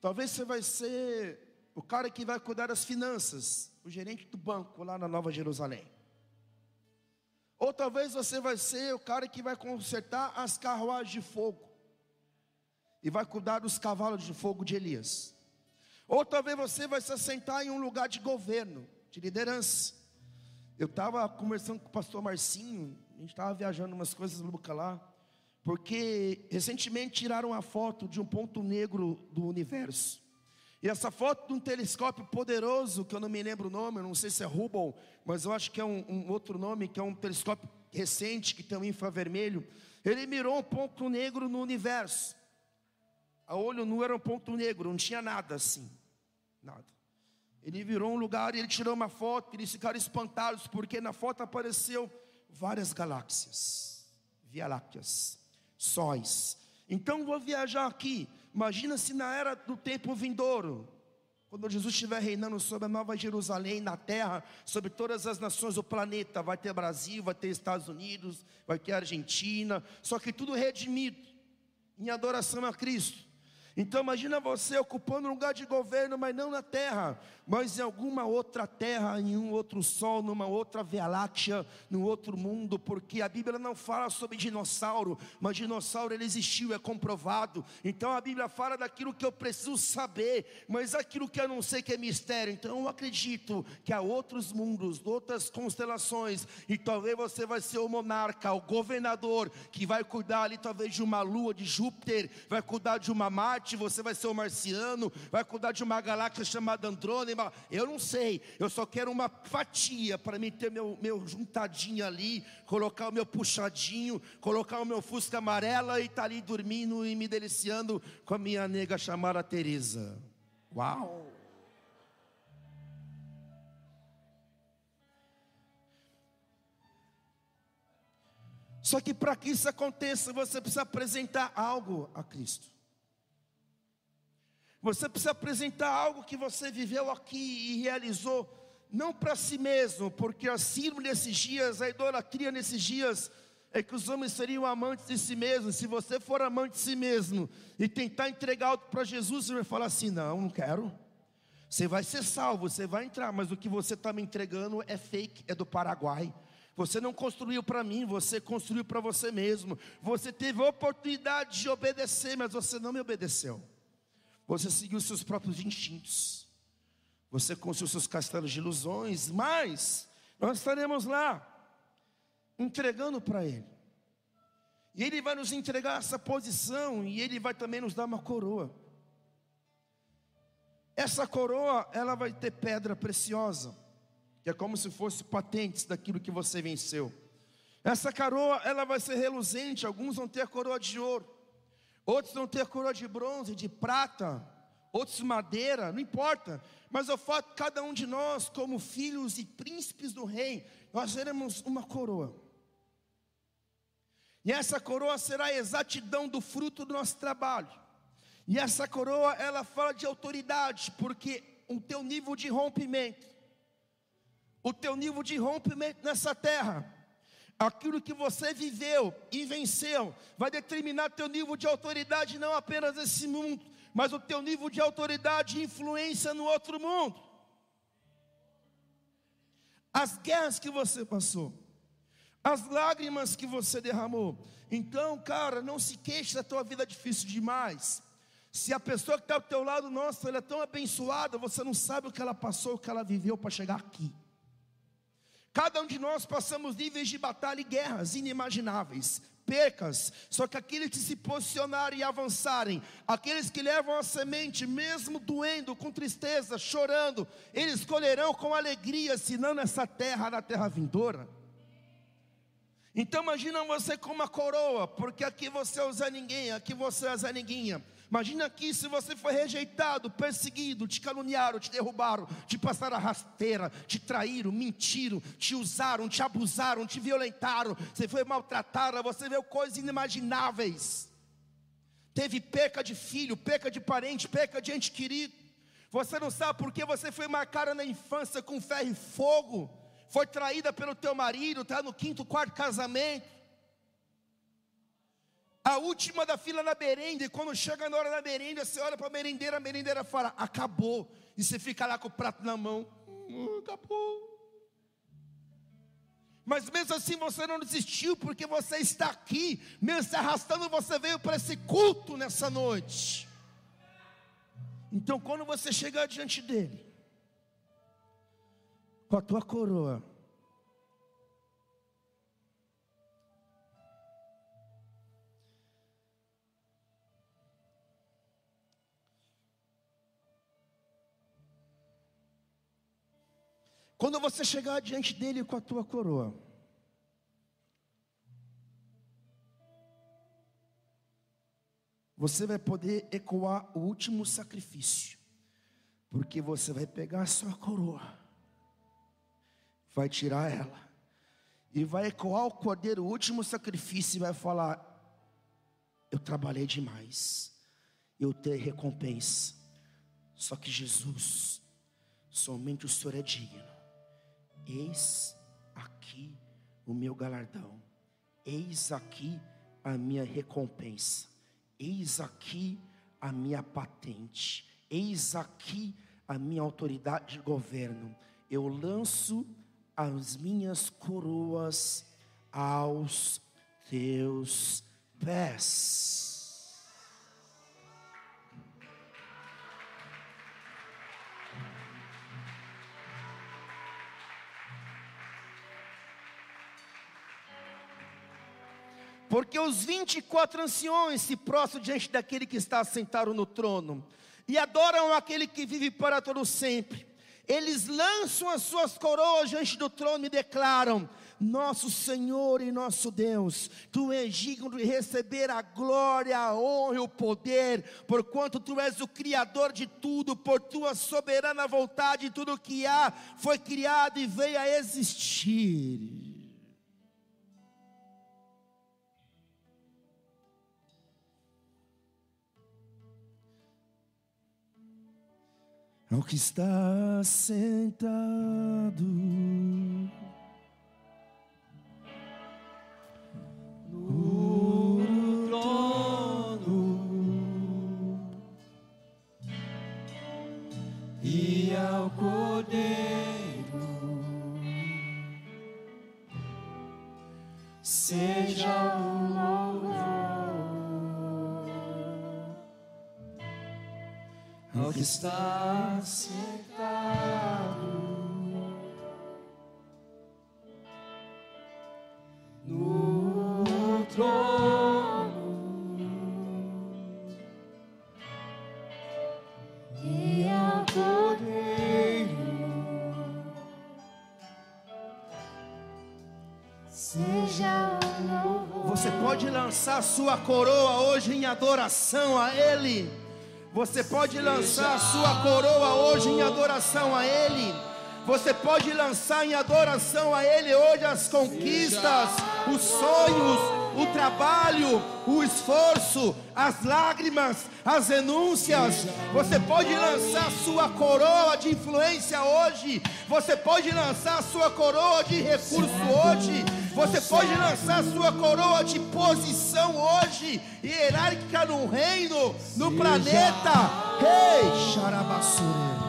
Talvez você vai ser o cara que vai cuidar das finanças, o gerente do banco lá na Nova Jerusalém. Ou talvez você vai ser o cara que vai consertar as carruagens de fogo e vai cuidar dos cavalos de fogo de Elias. Ou talvez você vai se assentar em um lugar de governo, de liderança. Eu estava conversando com o pastor Marcinho, a gente estava viajando umas coisas loucas lá, porque recentemente tiraram uma foto de um ponto negro do universo. E essa foto de um telescópio poderoso, que eu não me lembro o nome, não sei se é Hubble, mas eu acho que é um, um outro nome, que é um telescópio recente, que tem um infravermelho. Ele mirou um ponto negro no universo. A olho nu era um ponto negro, não tinha nada assim. Nada. Ele virou um lugar e ele tirou uma foto, eles ficaram espantados, porque na foto apareceu várias galáxias, Via Lácteas, sóis. Então vou viajar aqui. Imagina se na era do tempo vindouro, quando Jesus estiver reinando sobre a Nova Jerusalém na terra, sobre todas as nações do planeta, vai ter Brasil, vai ter Estados Unidos, vai ter Argentina, só que tudo redimido em adoração a Cristo. Então imagina você ocupando um lugar de governo, mas não na terra, mas em alguma outra terra, em um outro sol, numa outra Via Láctea, num outro mundo, porque a Bíblia não fala sobre dinossauro, mas dinossauro ele existiu, é comprovado. Então a Bíblia fala daquilo que eu preciso saber, mas aquilo que eu não sei que é mistério. Então eu acredito que há outros mundos, outras constelações, e talvez você vai ser o monarca, o governador que vai cuidar ali talvez de uma lua de Júpiter, vai cuidar de uma Marte Marte, você vai ser o marciano, vai cuidar de uma galáxia chamada Andrônima. Eu não sei, eu só quero uma fatia para mim ter meu, meu juntadinho ali, colocar o meu puxadinho, colocar o meu fusca amarela e estar tá ali dormindo e me deliciando com a minha nega chamada Teresa. Uau! Só que para que isso aconteça, você precisa apresentar algo a Cristo. Você precisa apresentar algo que você viveu aqui e realizou, não para si mesmo, porque a síndrome nesses dias, a idolatria nesses dias, é que os homens seriam amantes de si mesmos. Se você for amante de si mesmo e tentar entregar algo para Jesus, você vai falar assim: não, não quero. Você vai ser salvo, você vai entrar, mas o que você está me entregando é fake, é do Paraguai. Você não construiu para mim, você construiu para você mesmo. Você teve a oportunidade de obedecer, mas você não me obedeceu. Você seguiu seus próprios instintos. Você construiu seus castelos de ilusões, mas nós estaremos lá entregando para Ele. E Ele vai nos entregar essa posição e Ele vai também nos dar uma coroa. Essa coroa, ela vai ter pedra preciosa, que é como se fosse patentes daquilo que você venceu. Essa coroa, ela vai ser reluzente, alguns vão ter a coroa de ouro, outros vão ter coroa de bronze, de prata, outros madeira, não importa. Mas eu falo, cada um de nós, como filhos e príncipes do rei, nós teremos uma coroa. E essa coroa será a exatidão do fruto do nosso trabalho. E essa coroa, ela fala de autoridade, porque o teu nível de rompimento, o teu nível de rompimento nessa terra, aquilo que você viveu e venceu, vai determinar teu nível de autoridade não apenas nesse mundo, mas o teu nível de autoridade e influência no outro mundo. As guerras que você passou, as lágrimas que você derramou. Então, cara, não se queixe da tua vida difícil demais. Se a pessoa que está ao teu lado, nossa, ela é tão abençoada, você não sabe o que ela passou, o que ela viveu para chegar aqui. Cada um de nós passamos níveis de batalha e guerras inimagináveis, percas, só que aqueles que se posicionarem e avançarem, aqueles que levam a semente, mesmo doendo, com tristeza, chorando, eles colherão com alegria, se não nessa terra, na terra vindoura. Então imagina você com uma coroa, porque aqui você usa ninguém, aqui você usa ninguém. Imagina aqui se você foi rejeitado, perseguido, te caluniaram, te derrubaram, te passaram a rasteira, te traíram, mentiram, te usaram, te abusaram, te violentaram, você foi maltratado, você viu coisas inimagináveis. Teve perca de filho, perca de parente, perca de ente querido. Você não sabe porque você foi marcada na infância com ferro e fogo, foi traída pelo teu marido, está no quinto, quarto casamento a última da fila na merenda, e quando chega na hora da merenda, você olha para a merendeira, a merendeira fala, acabou. E você fica lá com o prato na mão, hum, acabou. Mas mesmo assim você não desistiu, porque você está aqui, mesmo se arrastando, você veio para esse culto nessa noite. Então, quando você chegar diante dele, com a tua coroa, Quando você chegar diante dele com a tua coroa, você vai poder ecoar o último sacrifício, porque você vai pegar a sua coroa, vai tirar ela, e vai ecoar o cordeiro, o último sacrifício, e vai falar: Eu trabalhei demais, eu tenho recompensa, só que Jesus, somente o Senhor é digno. Eis aqui o meu galardão, eis aqui a minha recompensa, eis aqui a minha patente, eis aqui a minha autoridade de governo. Eu lanço as minhas coroas aos teus pés. Porque os 24 anciões se prostram diante daquele que está sentado no trono e adoram aquele que vive para todo sempre. Eles lançam as suas coroas diante do trono e declaram: Nosso Senhor e nosso Deus, tu és digno de receber a glória, a honra e o poder, porquanto tu és o Criador de tudo, por tua soberana vontade, tudo que há foi criado e veio a existir. Ao que está sentado. No trono. E ao Cordeiro. Seja o louvor ao que está sentado no trono e ao Cordeiro Seja o louvor. Você pode lançar sua coroa hoje em adoração a Ele. Você pode lançar sua coroa hoje em adoração a Ele. Você pode lançar em adoração a Ele hoje as conquistas, os sonhos, o trabalho, o esforço, as lágrimas, as renúncias. Você pode lançar sua coroa de influência hoje. Você pode lançar sua coroa de recurso hoje. Você pode lançar sua coroa de posição hoje, hierárquica no reino, no planeta. Ei, Xarabassure.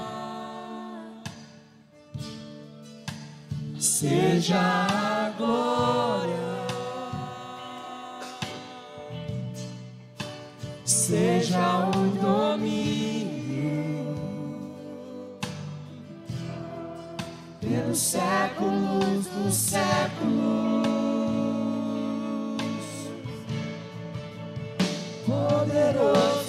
Seja a glória, seja o domínio pelos séculos dos séculos. Poderoso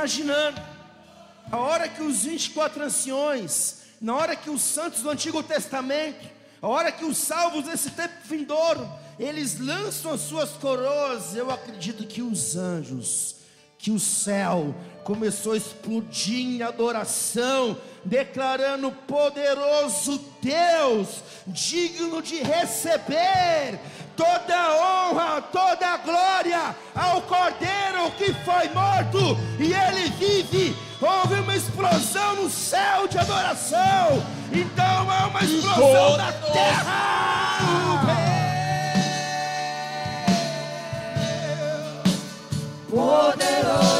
imaginando. A hora que os 24 anciões, na hora que os santos do Antigo Testamento, a hora que os salvos desse tempo vindouro, eles lançam as suas coroas, eu acredito que os anjos, que o céu começou a explodir em adoração, declarando poderoso Deus, digno de receber toda honra, toda glória ao Cordeiro que foi morto e ele vive. Houve uma explosão no céu de adoração, então há uma explosão na terra. Poderoso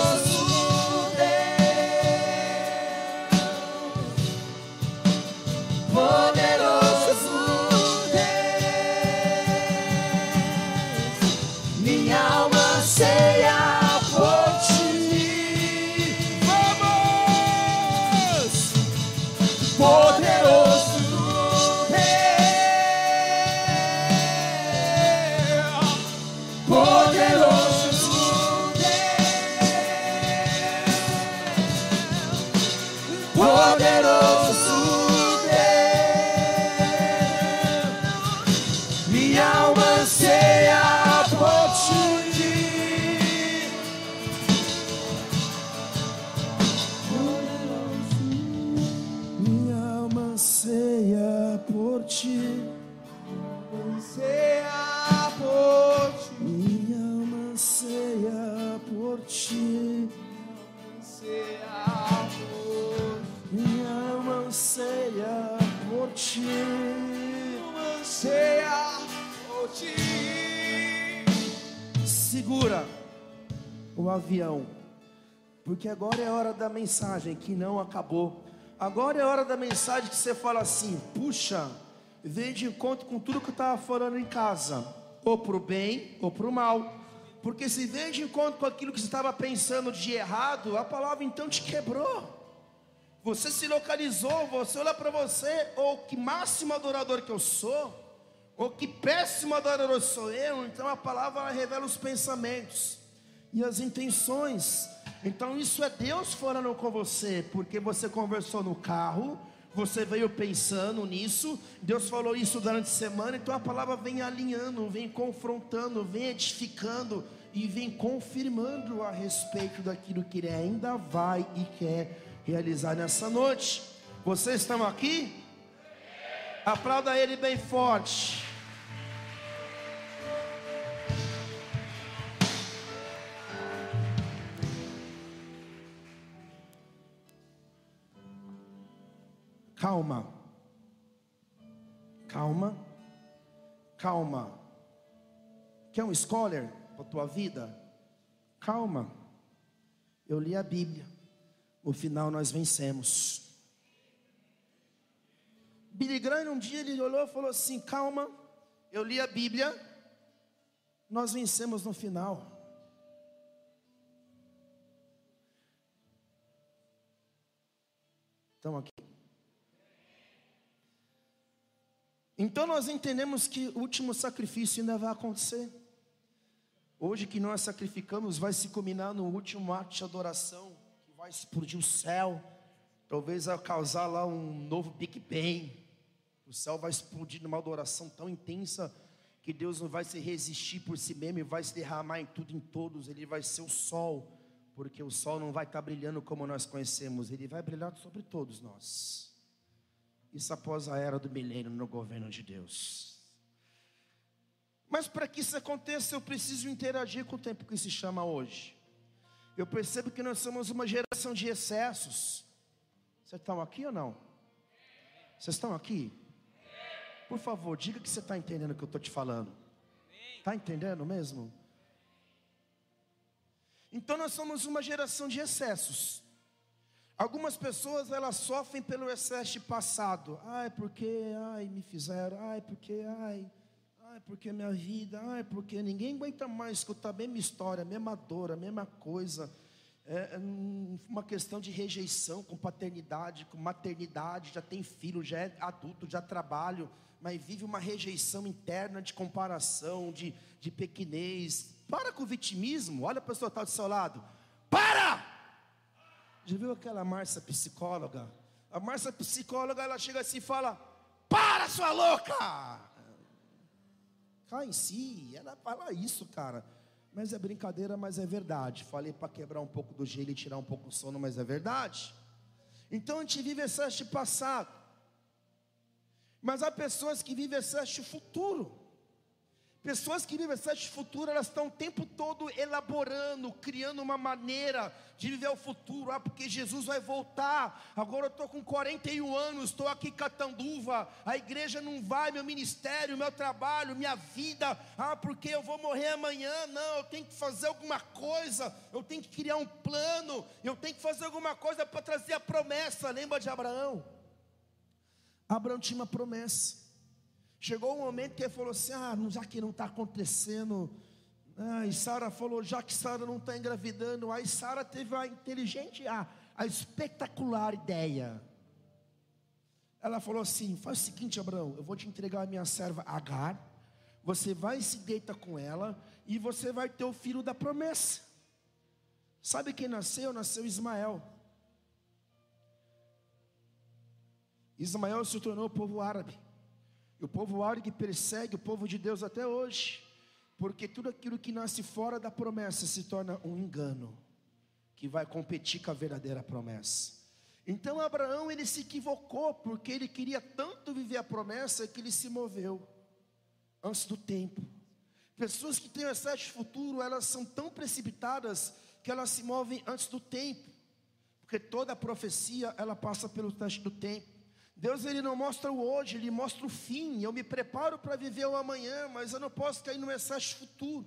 avião. Porque agora é hora da mensagem que não acabou. Agora é hora da mensagem que você fala assim: puxa, veio de encontro com tudo que eu estava falando em casa, ou para o bem ou para o mal. Porque se vem de encontro com aquilo que você estava pensando de errado, a palavra então te quebrou. Você se localizou, você olha para você, ou que máximo adorador que eu sou, ou que péssimo adorador sou eu, então a palavra revela os pensamentos e as intenções. Então isso é Deus falando com você, porque você conversou no carro, você veio pensando nisso, Deus falou isso durante a semana, então a palavra vem alinhando, vem confrontando, vem edificando e vem confirmando a respeito daquilo que ele ainda vai e quer realizar nessa noite. Vocês estão aqui? Aplauda ele bem forte. Calma. Calma. Calma. Quer um scholar para a tua vida? Calma. Eu li a Bíblia. No final nós vencemos. Billy Graham um dia ele olhou e falou assim: calma, eu li a Bíblia, nós vencemos no final. Estão aqui? Então nós entendemos que o último sacrifício ainda vai acontecer. Hoje que nós sacrificamos vai se culminar no último ato de adoração, que vai explodir o céu, talvez vai causar lá um novo Big Bang. O céu vai explodir numa adoração tão intensa que Deus não vai se resistir por si mesmo e vai se derramar em tudo em todos. Ele vai ser o sol, porque o sol não vai estar brilhando como nós conhecemos, ele vai brilhar sobre todos nós. Isso após a era do milênio no governo de Deus. Mas para que isso aconteça, eu preciso interagir com o tempo que se chama hoje. Eu percebo que nós somos uma geração de excessos. Vocês estão aqui ou não? Vocês estão aqui? Por favor, diga que você está entendendo o que eu estou te falando. Está entendendo mesmo? Então nós somos uma geração de excessos. Algumas pessoas elas sofrem pelo excesso de passado. Ai, porque, ai, me fizeram. Ai, porque, ai, ai, porque minha vida. Ai, porque ninguém aguenta mais escutar a mesma história, a mesma dor, a mesma coisa. É, é uma questão de rejeição com paternidade, com maternidade. Já tem filho, já é adulto, já trabalho, mas vive uma rejeição interna de comparação, de, de pequenez. Para com o vitimismo. Olha a pessoa que está do seu lado. Para! Já viu aquela Márcia psicóloga? A Márcia psicóloga, ela chega assim e fala: Para, sua louca! Cai em si, ela fala isso, cara. Mas é brincadeira, mas é verdade. Falei para quebrar um pouco do gelo e tirar um pouco o sono, mas é verdade. Então a gente vive excesso de passado. Mas há pessoas que vivem excesso de futuro. Pessoas que vivem esse futuro, elas estão o tempo todo elaborando, criando uma maneira de viver o futuro. Ah, porque Jesus vai voltar. Agora eu estou com 41 anos, estou aqui catanduva. A igreja não vai, meu ministério, meu trabalho, minha vida. Ah, porque eu vou morrer amanhã. Não, eu tenho que fazer alguma coisa. Eu tenho que criar um plano. Eu tenho que fazer alguma coisa para trazer a promessa. Lembra de Abraão? Abraão tinha uma promessa. Chegou um momento que ele falou assim: ah, já que não está acontecendo. Ah, e Sara falou: já que Sara não está engravidando. Aí Sara teve a inteligente, a, a espetacular ideia. Ela falou assim: faz o seguinte, Abraão, eu vou te entregar a minha serva Agar. Você vai se deita com ela. E você vai ter o filho da promessa. Sabe quem nasceu? Nasceu Ismael. Ismael se tornou povo árabe. E o povo árabe persegue o povo de Deus até hoje, porque tudo aquilo que nasce fora da promessa se torna um engano, que vai competir com a verdadeira promessa. Então Abraão ele se equivocou, porque ele queria tanto viver a promessa que ele se moveu antes do tempo. Pessoas que têm excesso de futuro, elas são tão precipitadas que elas se movem antes do tempo, porque toda profecia ela passa pelo teste do tempo. Deus ele não mostra o hoje, ele mostra o fim. Eu me preparo para viver o amanhã, mas eu não posso cair no excesso futuro.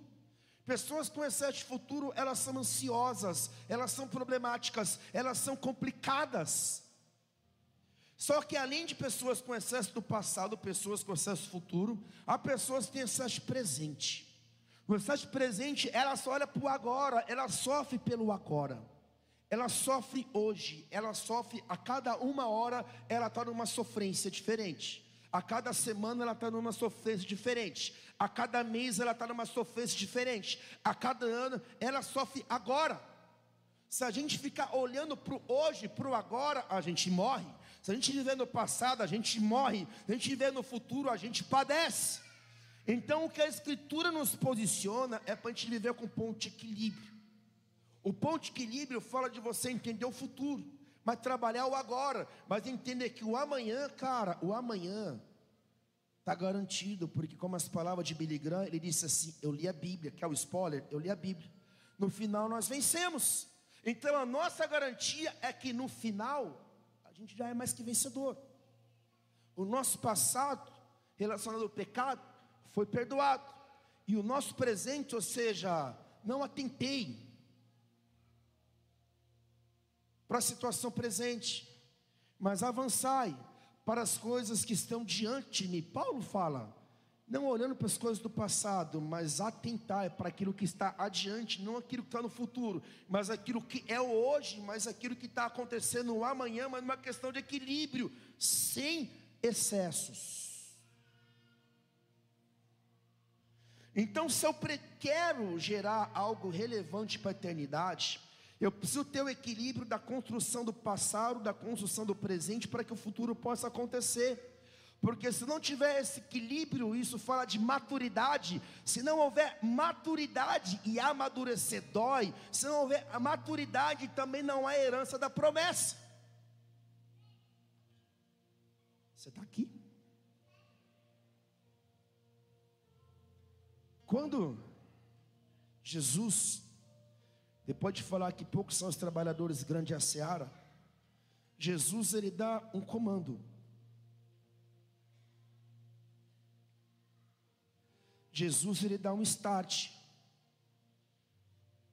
Pessoas com excesso de futuro, elas são ansiosas, elas são problemáticas, elas são complicadas. Só que além de pessoas com excesso do passado, pessoas com excesso futuro, há pessoas que têm excesso presente. O estado presente, ela só olha para o agora, ela sofre pelo agora. Ela sofre hoje, ela sofre a cada uma hora, ela está numa sofrência diferente. A cada semana ela está numa sofrência diferente. A cada mês ela está numa sofrência diferente. A cada ano ela sofre agora. Se a gente ficar olhando para o hoje, para o agora, a gente morre. Se a gente viver no passado, a gente morre. Se a gente viver no futuro, a gente padece. Então, o que a Escritura nos posiciona é para a gente viver com ponto de equilíbrio. O ponto de equilíbrio fala de você entender o futuro, mas trabalhar o agora, mas entender que o amanhã, cara, o amanhã está garantido, porque, como as palavras de Billy Graham, ele disse assim: Eu li a Bíblia, que é o spoiler, eu li a Bíblia. No final nós vencemos. Então a nossa garantia é que no final a gente já é mais que vencedor. O nosso passado relacionado ao pecado foi perdoado. E o nosso presente, ou seja, não atentei para a situação presente, mas avançai para as coisas que estão diante de mim. Paulo fala, não olhando para as coisas do passado, mas atentar para aquilo que está adiante, não aquilo que está no futuro, mas aquilo que é hoje, mas aquilo que está acontecendo amanhã, mas uma questão de equilíbrio, sem excessos. Então, se eu quero gerar algo relevante para a eternidade, eu preciso ter o equilíbrio da construção do passado, da construção do presente, para que o futuro possa acontecer. Porque se não tiver esse equilíbrio, isso fala de maturidade. Se não houver maturidade e amadurecer dói, se não houver a maturidade, também não há herança da promessa. Você está aqui? Quando Jesus, depois de falar que poucos são os trabalhadores grande a seara, Jesus ele dá um comando. Jesus ele dá um start.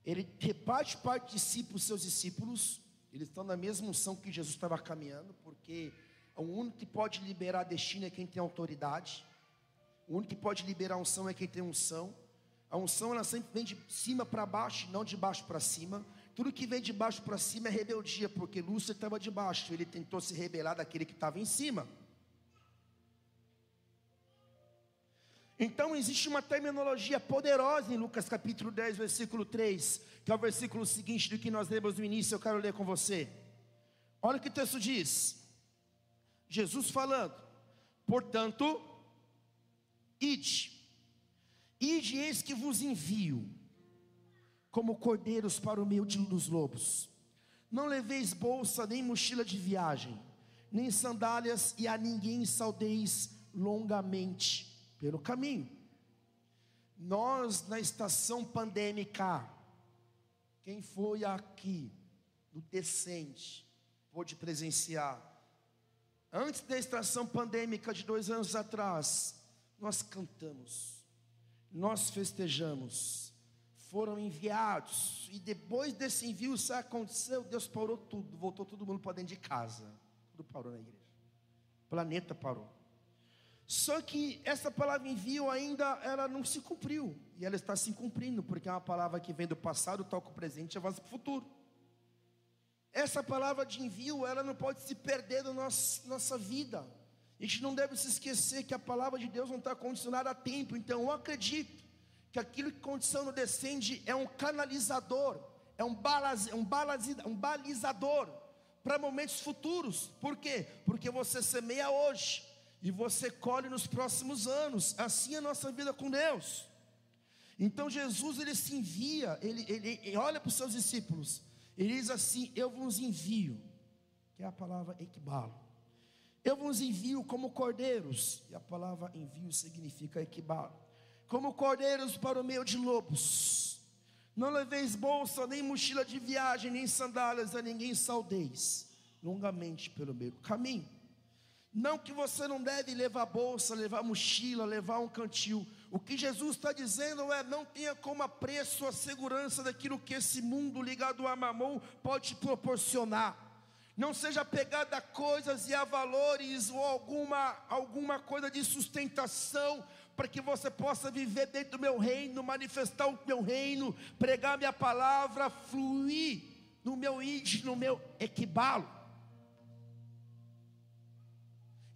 Ele reparte parte de si para os seus discípulos. Eles estão na mesma unção que Jesus estava caminhando, porque o único que pode liberar destino é quem tem autoridade. O único que pode liberar unção é quem tem unção. A unção ela sempre vem de cima para baixo, não de baixo para cima. Tudo que vem de baixo para cima é rebeldia, porque Lúcio estava de baixo, ele tentou se rebelar daquele que estava em cima. Então existe uma terminologia poderosa em Lucas capítulo 10, versículo 3, que é o versículo seguinte do que nós lemos no início, eu quero ler com você. Olha o que o texto diz. Jesus falando: "Portanto, Ide, ide, eis que vos envio, como cordeiros para o meio dos lobos. Não leveis bolsa, nem mochila de viagem, nem sandálias, e a ninguém saudeis longamente pelo caminho. Nós, na estação pandêmica, quem foi aqui no Decente, pôde presenciar. Antes da estação pandêmica de dois anos atrás, nós cantamos, nós festejamos, foram enviados, e depois desse envio, isso aconteceu, Deus parou tudo, voltou todo mundo para dentro de casa, tudo parou na igreja, o planeta parou. Só que essa palavra envio ainda ela não se cumpriu, e ela está se cumprindo, porque é uma palavra que vem do passado, toca o presente e avança para o futuro. Essa palavra de envio, ela não pode se perder nossa, nossa vida. A gente não deve se esquecer que a palavra de Deus não está condicionada a tempo. Então eu acredito que aquilo que condiciona descende é um canalizador, é um, balaz, um, balaz, um balizador para momentos futuros. Por quê? Porque você semeia hoje e você colhe nos próximos anos. Assim é a nossa vida com Deus. Então Jesus ele se envia, ele, ele, ele olha para os seus discípulos, ele diz assim: Eu vos envio, que é a palavra equibalo eu vos envio como cordeiros, e a palavra envio significa equibalo, como cordeiros para o meio de lobos. Não leveis bolsa, nem mochila de viagem, nem sandálias, a ninguém saudeis, longamente pelo meio do caminho. Não que você não deve levar bolsa, levar mochila, levar um cantil. O que Jesus está dizendo é: não tenha como apreço a segurança daquilo que esse mundo ligado a mamão pode te proporcionar não seja pegada a coisas e a valores ou alguma, alguma coisa de sustentação para que você possa viver dentro do meu reino, manifestar o meu reino, pregar minha palavra, fluir no meu id, no meu equibalo.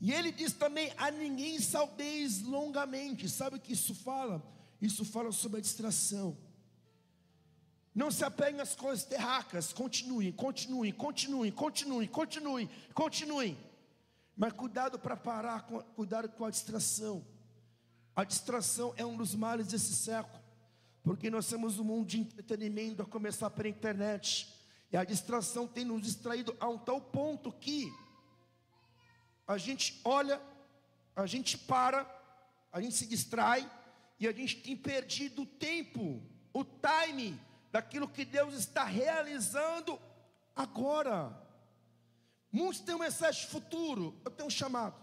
E ele diz também: a ninguém saudeis longamente. Sabe o que isso fala? Isso fala sobre a distração. Não se apeguem às coisas terracas, continuem, continuem, continuem, continuem, continuem, continuem. Mas cuidado para parar, cuidado com a distração. A distração é um dos males desse século, porque nós temos um mundo de entretenimento a começar pela internet, e a distração tem nos distraído a um tal ponto que a gente olha, a gente para, a gente se distrai, e a gente tem perdido o tempo, o time daquilo que Deus está realizando agora. Muitos têm um excesso futuro, eu tenho um chamado.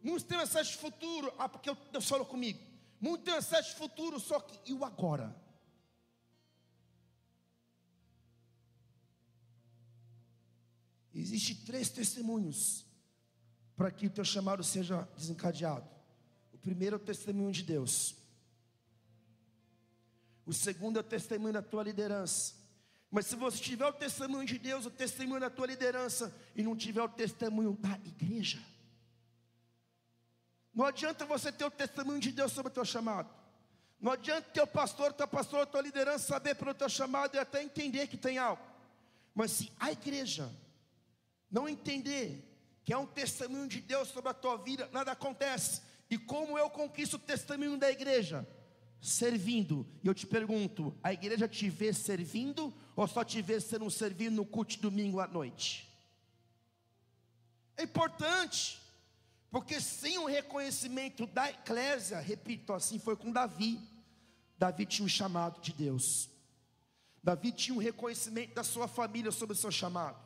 Muitos têm um excesso futuro, ah, porque Deus falou comigo. Muitos têm um excesso futuro, só que e o agora? Existem três testemunhos para que o teu chamado seja desencadeado. O primeiro é o testemunho de Deus. O segundo é o testemunho da tua liderança. Mas se você tiver o testemunho de Deus, o testemunho da tua liderança, e não tiver o testemunho da igreja, não adianta você ter o testemunho de Deus sobre o teu chamado. Não adianta teu pastor, teu pastor, tua liderança saber pelo teu chamado e até entender que tem algo. Mas se a igreja não entender que é um testemunho de Deus sobre a tua vida, nada acontece. E como eu conquisto o testemunho da igreja? Servindo. E eu te pergunto: a igreja te vê servindo ou só te vê sendo um servindo no culto de domingo à noite? É importante, porque sem o reconhecimento da eclésia, repito, assim foi com Davi. Davi tinha um chamado de Deus. Davi tinha um reconhecimento da sua família sobre o seu chamado.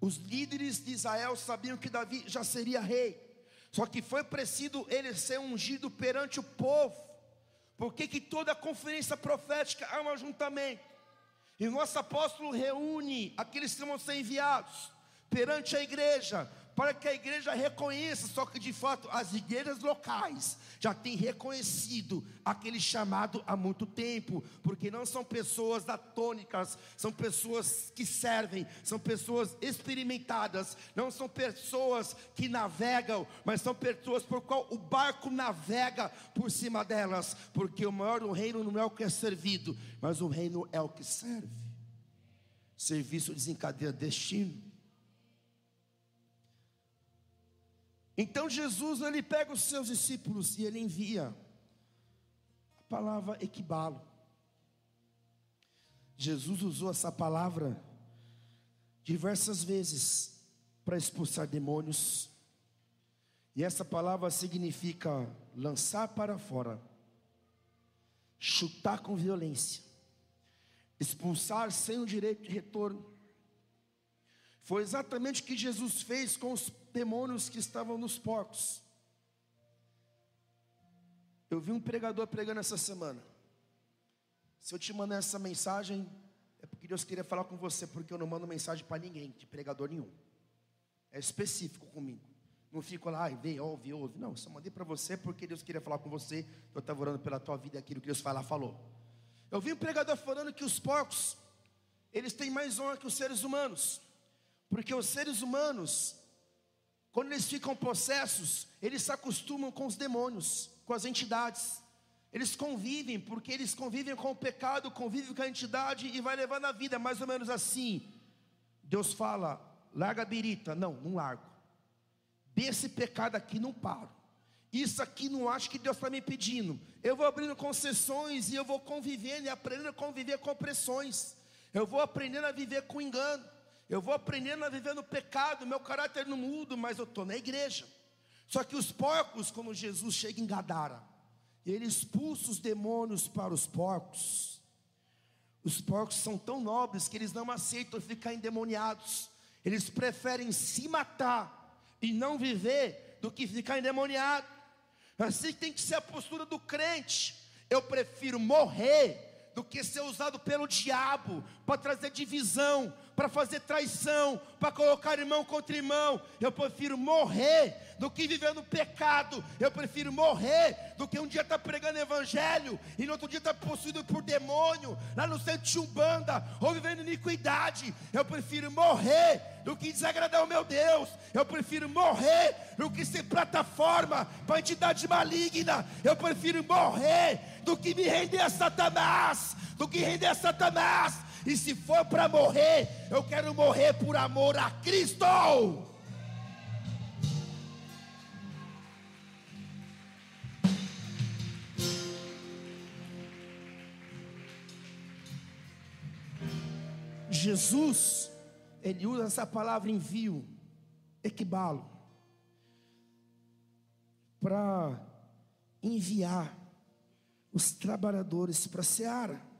Os líderes de Israel sabiam que Davi já seria rei. Só que foi preciso ele ser ungido perante o povo por que, que toda conferência profética é um ajuntamento? E o nosso apóstolo reúne aqueles que vão ser enviados perante a igreja, para que a igreja reconheça, só que de fato as igrejas locais já têm reconhecido aquele chamado há muito tempo, porque não são pessoas atônicas, são pessoas que servem, são pessoas experimentadas, não são pessoas que navegam, mas são pessoas por qual o barco navega por cima delas, porque o maior do reino não é o que é servido, mas o reino é o que serve. Serviço desencadeia destino. Então Jesus ele pega os seus discípulos e ele envia a palavra equibalo. Jesus usou essa palavra diversas vezes para expulsar demônios. E essa palavra significa lançar para fora, chutar com violência, expulsar sem o direito de retorno. Foi exatamente o que Jesus fez com os demônios que estavam nos porcos. Eu vi um pregador pregando essa semana. Se eu te mandar essa mensagem, é porque Deus queria falar com você, porque eu não mando mensagem para ninguém, de pregador nenhum. É específico comigo. Não fico lá, vê, ouve, ouve. Não, só mandei para você porque Deus queria falar com você. Eu estava orando pela tua vida, aquilo que Deus falar, falou. Eu vi um pregador falando que os porcos, eles têm mais honra que os seres humanos. Porque os seres humanos, quando eles ficam possessos, eles se acostumam com os demônios, com as entidades. Eles convivem, porque eles convivem com o pecado, convivem com a entidade e vai levando a vida, mais ou menos assim. Deus fala, larga a birita. Não, não largo. Desse pecado aqui não paro. Isso aqui não acho que Deus está me pedindo. Eu vou abrindo concessões e eu vou convivendo e aprendendo a conviver com opressões. Eu vou aprendendo a viver com engano. Eu vou aprendendo a viver no pecado, meu caráter não muda, mas eu estou na igreja. Só que os porcos, quando Jesus chega em Gadara, ele expulsa os demônios para os porcos. Os porcos são tão nobres que eles não aceitam ficar endemoniados. Eles preferem se matar e não viver do que ficar endemoniado. Assim tem que ser a postura do crente. Eu prefiro morrer do que ser usado pelo diabo para trazer divisão, para fazer traição, para colocar irmão contra irmão. Eu prefiro morrer do que viver no pecado. Eu prefiro morrer do que um dia estar tá pregando evangelho e no outro dia estar tá possuído por demônio, lá no centro de Umbanda, ou vivendo iniquidade. Eu prefiro morrer do que desagradar o meu Deus. Eu prefiro morrer do que ser plataforma para entidade maligna. Eu prefiro morrer do que me render a Satanás, do que render a Satanás. E se for para morrer, eu quero morrer por amor a Cristo. Jesus, ele usa essa palavra envio, equibalo, para enviar os trabalhadores para a seara.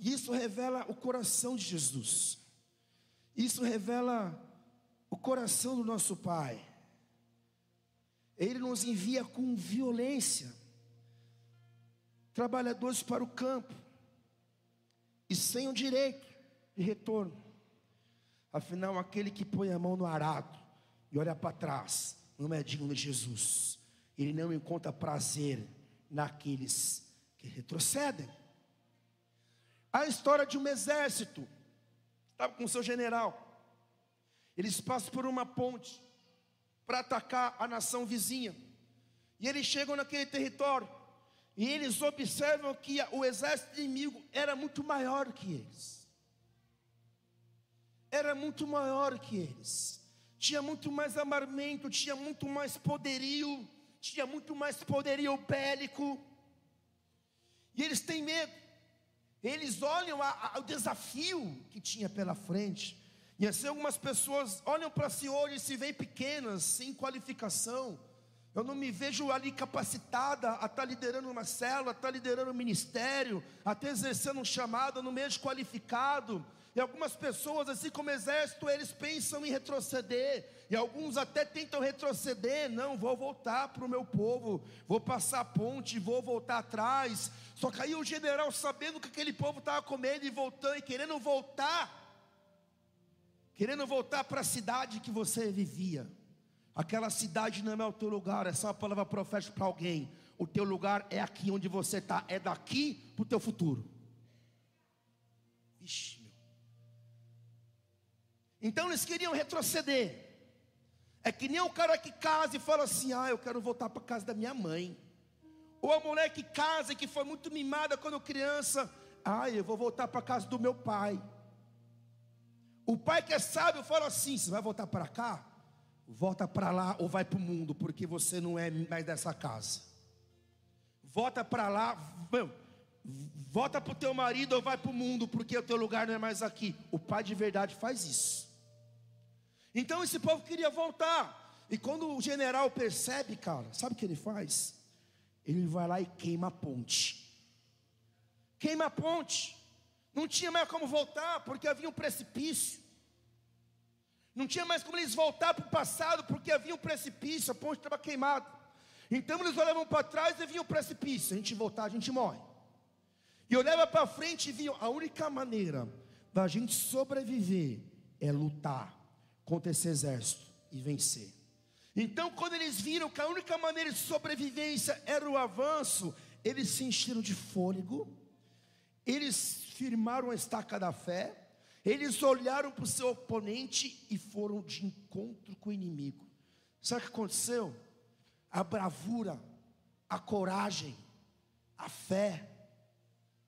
Isso revela o coração de Jesus. Isso revela o coração do nosso Pai. Ele nos envia com violência trabalhadores para o campo e sem o direito de retorno. Afinal, aquele que põe a mão no arado e olha para trás não é digno de Jesus. Ele não encontra prazer naqueles que retrocedem. A história de um exército, estava com seu general, eles passam por uma ponte para atacar a nação vizinha, e eles chegam naquele território, e eles observam que o exército inimigo era muito maior que eles, era muito maior que eles, tinha muito mais armamento, tinha muito mais poderio, tinha muito mais poderio bélico, e eles têm medo, eles olham a, a, o desafio que tinha pela frente, e assim algumas pessoas olham para si hoje e se veem pequenas, sem qualificação. Eu não me vejo ali capacitada a estar tá liderando uma célula, a estar tá liderando um ministério, até exercendo um chamado, no meio qualificado. E algumas pessoas, assim como exército, eles pensam em retroceder. E alguns até tentam retroceder. Não, vou voltar para o meu povo. Vou passar a ponte, vou voltar atrás. Só que aí o general, sabendo que aquele povo estava com medo e voltando e querendo voltar. Querendo voltar para a cidade que você vivia. Aquela cidade não é o teu lugar, é só uma palavra profética para alguém. O teu lugar é aqui onde você está, é daqui para o teu futuro. Vixe. Então eles queriam retroceder. É que nem o cara que casa e fala assim: ah, eu quero voltar para casa da minha mãe. Ou a mulher que casa e que foi muito mimada quando criança, ah, eu vou voltar para casa do meu pai. O pai que é sábio fala assim: você vai voltar para cá? Volta para lá ou vai para o mundo, porque você não é mais dessa casa. Volta para lá, volta para o teu marido ou vai para o mundo, porque o teu lugar não é mais aqui. O pai de verdade faz isso. Então esse povo queria voltar. E quando o general percebe, cara, sabe o que ele faz? Ele vai lá e queima a ponte. Queima a ponte. Não tinha mais como voltar, porque havia um precipício. Não tinha mais como eles voltar para o passado, porque havia um precipício, a ponte estava queimada. Então eles olhavam para trás e viam o precipício. Se a gente voltar, a gente morre. E olhava para frente e viam a única maneira da gente sobreviver é lutar contra esse exército e vencer. Então, quando eles viram que a única maneira de sobrevivência era o avanço, eles se encheram de fôlego, eles firmaram a estaca da fé, eles olharam para o seu oponente e foram de encontro com o inimigo. Sabe o que aconteceu? A bravura, a coragem, a fé,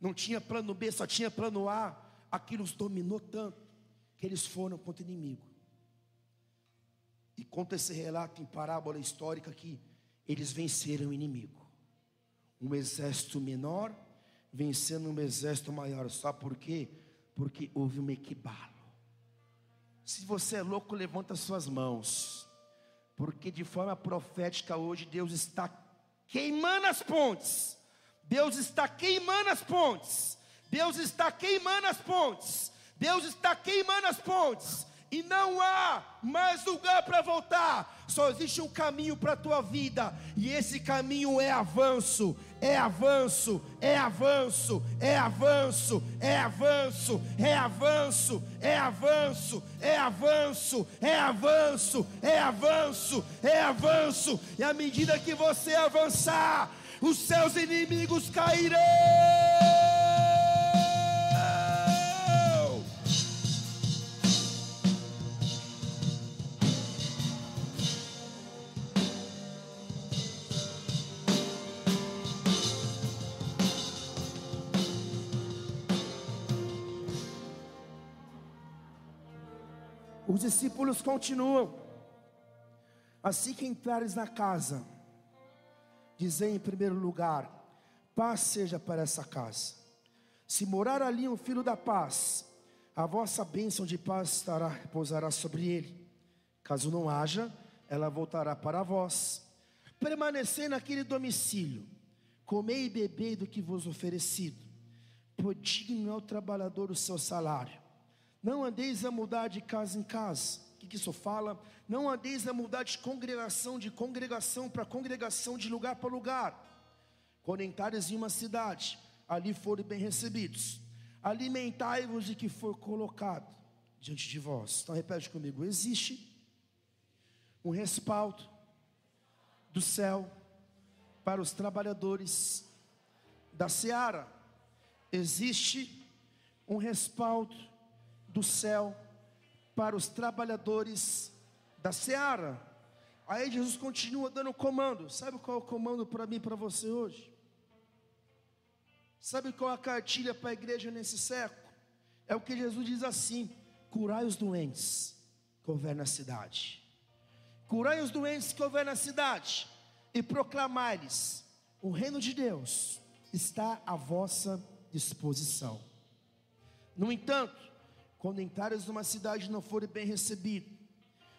não tinha plano B, só tinha plano A. Aquilo os dominou tanto que eles foram contra o inimigo. E conta esse relato em parábola histórica que eles venceram o inimigo. Um exército menor vencendo um exército maior. Sabe por quê? Porque houve um equibalo. Se você é louco, levanta suas mãos. Porque de forma profética hoje Deus está queimando as pontes. Deus está queimando as pontes. Deus está queimando as pontes. Deus está queimando as pontes e não há mais lugar para voltar. Só existe um caminho para a tua vida, e esse caminho é avanço, é avanço, é avanço, é avanço, é avanço, é avanço, é avanço, é avanço, é avanço, é avanço, é avanço, e à medida que você avançar, os seus inimigos cairão. Discípulos continuam. Assim que entrares na casa, dizei em primeiro lugar: paz seja para essa casa. Se morar ali um filho da paz, a vossa bênção de paz estará, repousará sobre ele. Caso não haja, ela voltará para vós. Permanecer naquele domicílio, comei e bebei do que vos oferecido, pois digno é o trabalhador o seu salário. Não andeis a mudar de casa em casa. O que, que isso fala? Não andeis a mudar de congregação, de congregação para congregação, de lugar para lugar. Quando entrares em uma cidade, ali forem bem recebidos. Alimentai-vos de que for colocado diante de vós. Então repete comigo: existe um respaldo do céu para os trabalhadores da seara. Existe um respaldo do céu para os trabalhadores da seara. Aí Jesus continua dando comando. Sabe qual é o comando para mim e para você hoje? Sabe qual é a cartilha para a igreja nesse século? É o que Jesus diz assim: curai os doentes que houver na cidade. Curai os doentes que houver na cidade e proclamai-lhes: o reino de Deus está à vossa disposição. No entanto, quando entrares numa cidade e não forem bem recebido,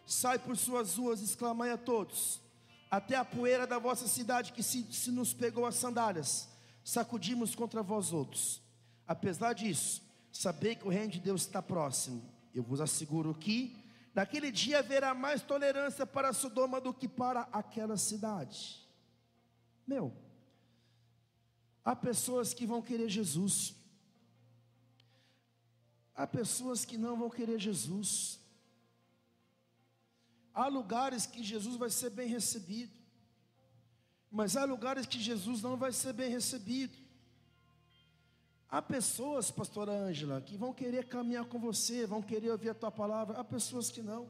sai por suas ruas, exclamai a todos, até a poeira da vossa cidade que se, se nos pegou as sandálias, sacudimos contra vós outros. Apesar disso, sabei que o reino de Deus está próximo. Eu vos asseguro que naquele dia haverá mais tolerância para Sodoma do que para aquela cidade. Meu, há pessoas que vão querer Jesus, Há pessoas que não vão querer Jesus. Há lugares que Jesus vai ser bem recebido. Mas há lugares que Jesus não vai ser bem recebido. Há pessoas, pastora Ângela, que vão querer caminhar com você, vão querer ouvir a tua palavra. Há pessoas que não.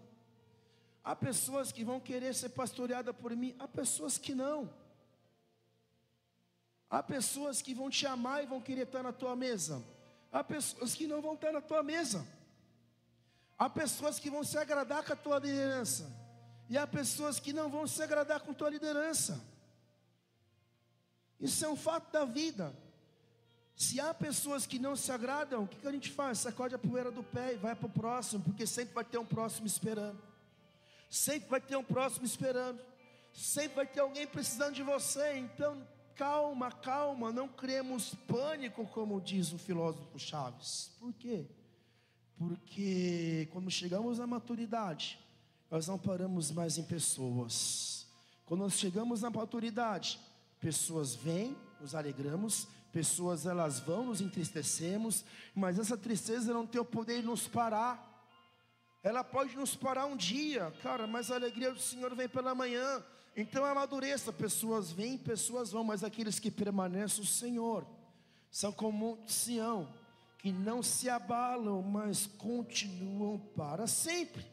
Há pessoas que vão querer ser pastoreada por mim. Há pessoas que não. Há pessoas que vão te amar e vão querer estar na tua mesa. Há pessoas que não vão estar na tua mesa. Há pessoas que vão se agradar com a tua liderança. E há pessoas que não vão se agradar com a tua liderança. Isso é um fato da vida. Se há pessoas que não se agradam, o que, que a gente faz? Sacode a poeira do pé e vai para o próximo, porque sempre vai ter um próximo esperando. Sempre vai ter um próximo esperando. Sempre vai ter alguém precisando de você. Então, calma, calma, não criemos pânico, como diz o filósofo Chaves. Por quê? Porque quando chegamos à maturidade, nós não paramos mais em pessoas. Quando nós chegamos na maturidade, pessoas vêm, nos alegramos, pessoas elas vão, nos entristecemos, mas essa tristeza não tem o poder de nos parar. Ela pode nos parar um dia, cara, mas a alegria do Senhor vem pela manhã. Então amadureça, pessoas vêm, pessoas vão, mas aqueles que permanecem o Senhor são como Sião, que não se abalam, mas continuam para sempre.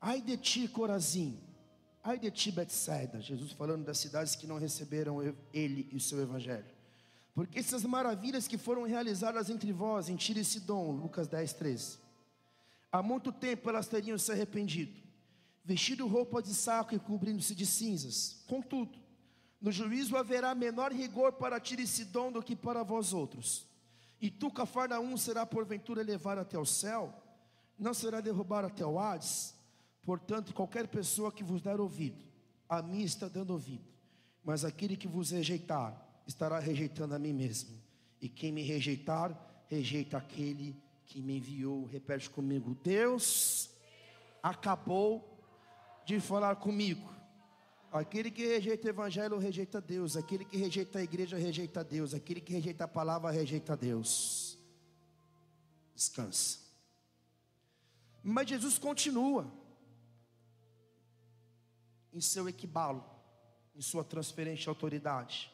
Ai de ti, Corazim, Ai de ti, Betsaida, Jesus falando das cidades que não receberam ele e o seu evangelho. Porque essas maravilhas que foram realizadas entre vós, em Tiro e Sidom, Lucas 10, 13. Há muito tempo elas teriam se arrependido, vestido roupa de saco e cobrindo-se de cinzas. Contudo, no juízo haverá menor rigor para Tiro e Sidom do que para vós outros. E tu, Cafarnaum, será porventura levado até o céu? Não será derrubado até o Hades? Portanto, qualquer pessoa que vos der ouvido, a mim está dando ouvido, mas aquele que vos rejeitar, estará rejeitando a mim mesmo. E quem me rejeitar, rejeita aquele que me enviou. Repete comigo: Deus acabou de falar comigo. Aquele que rejeita o evangelho rejeita Deus, aquele que rejeita a igreja rejeita Deus, aquele que rejeita a palavra rejeita Deus. Descansa. Mas Jesus continua em seu equibalo, em sua transferência de autoridade.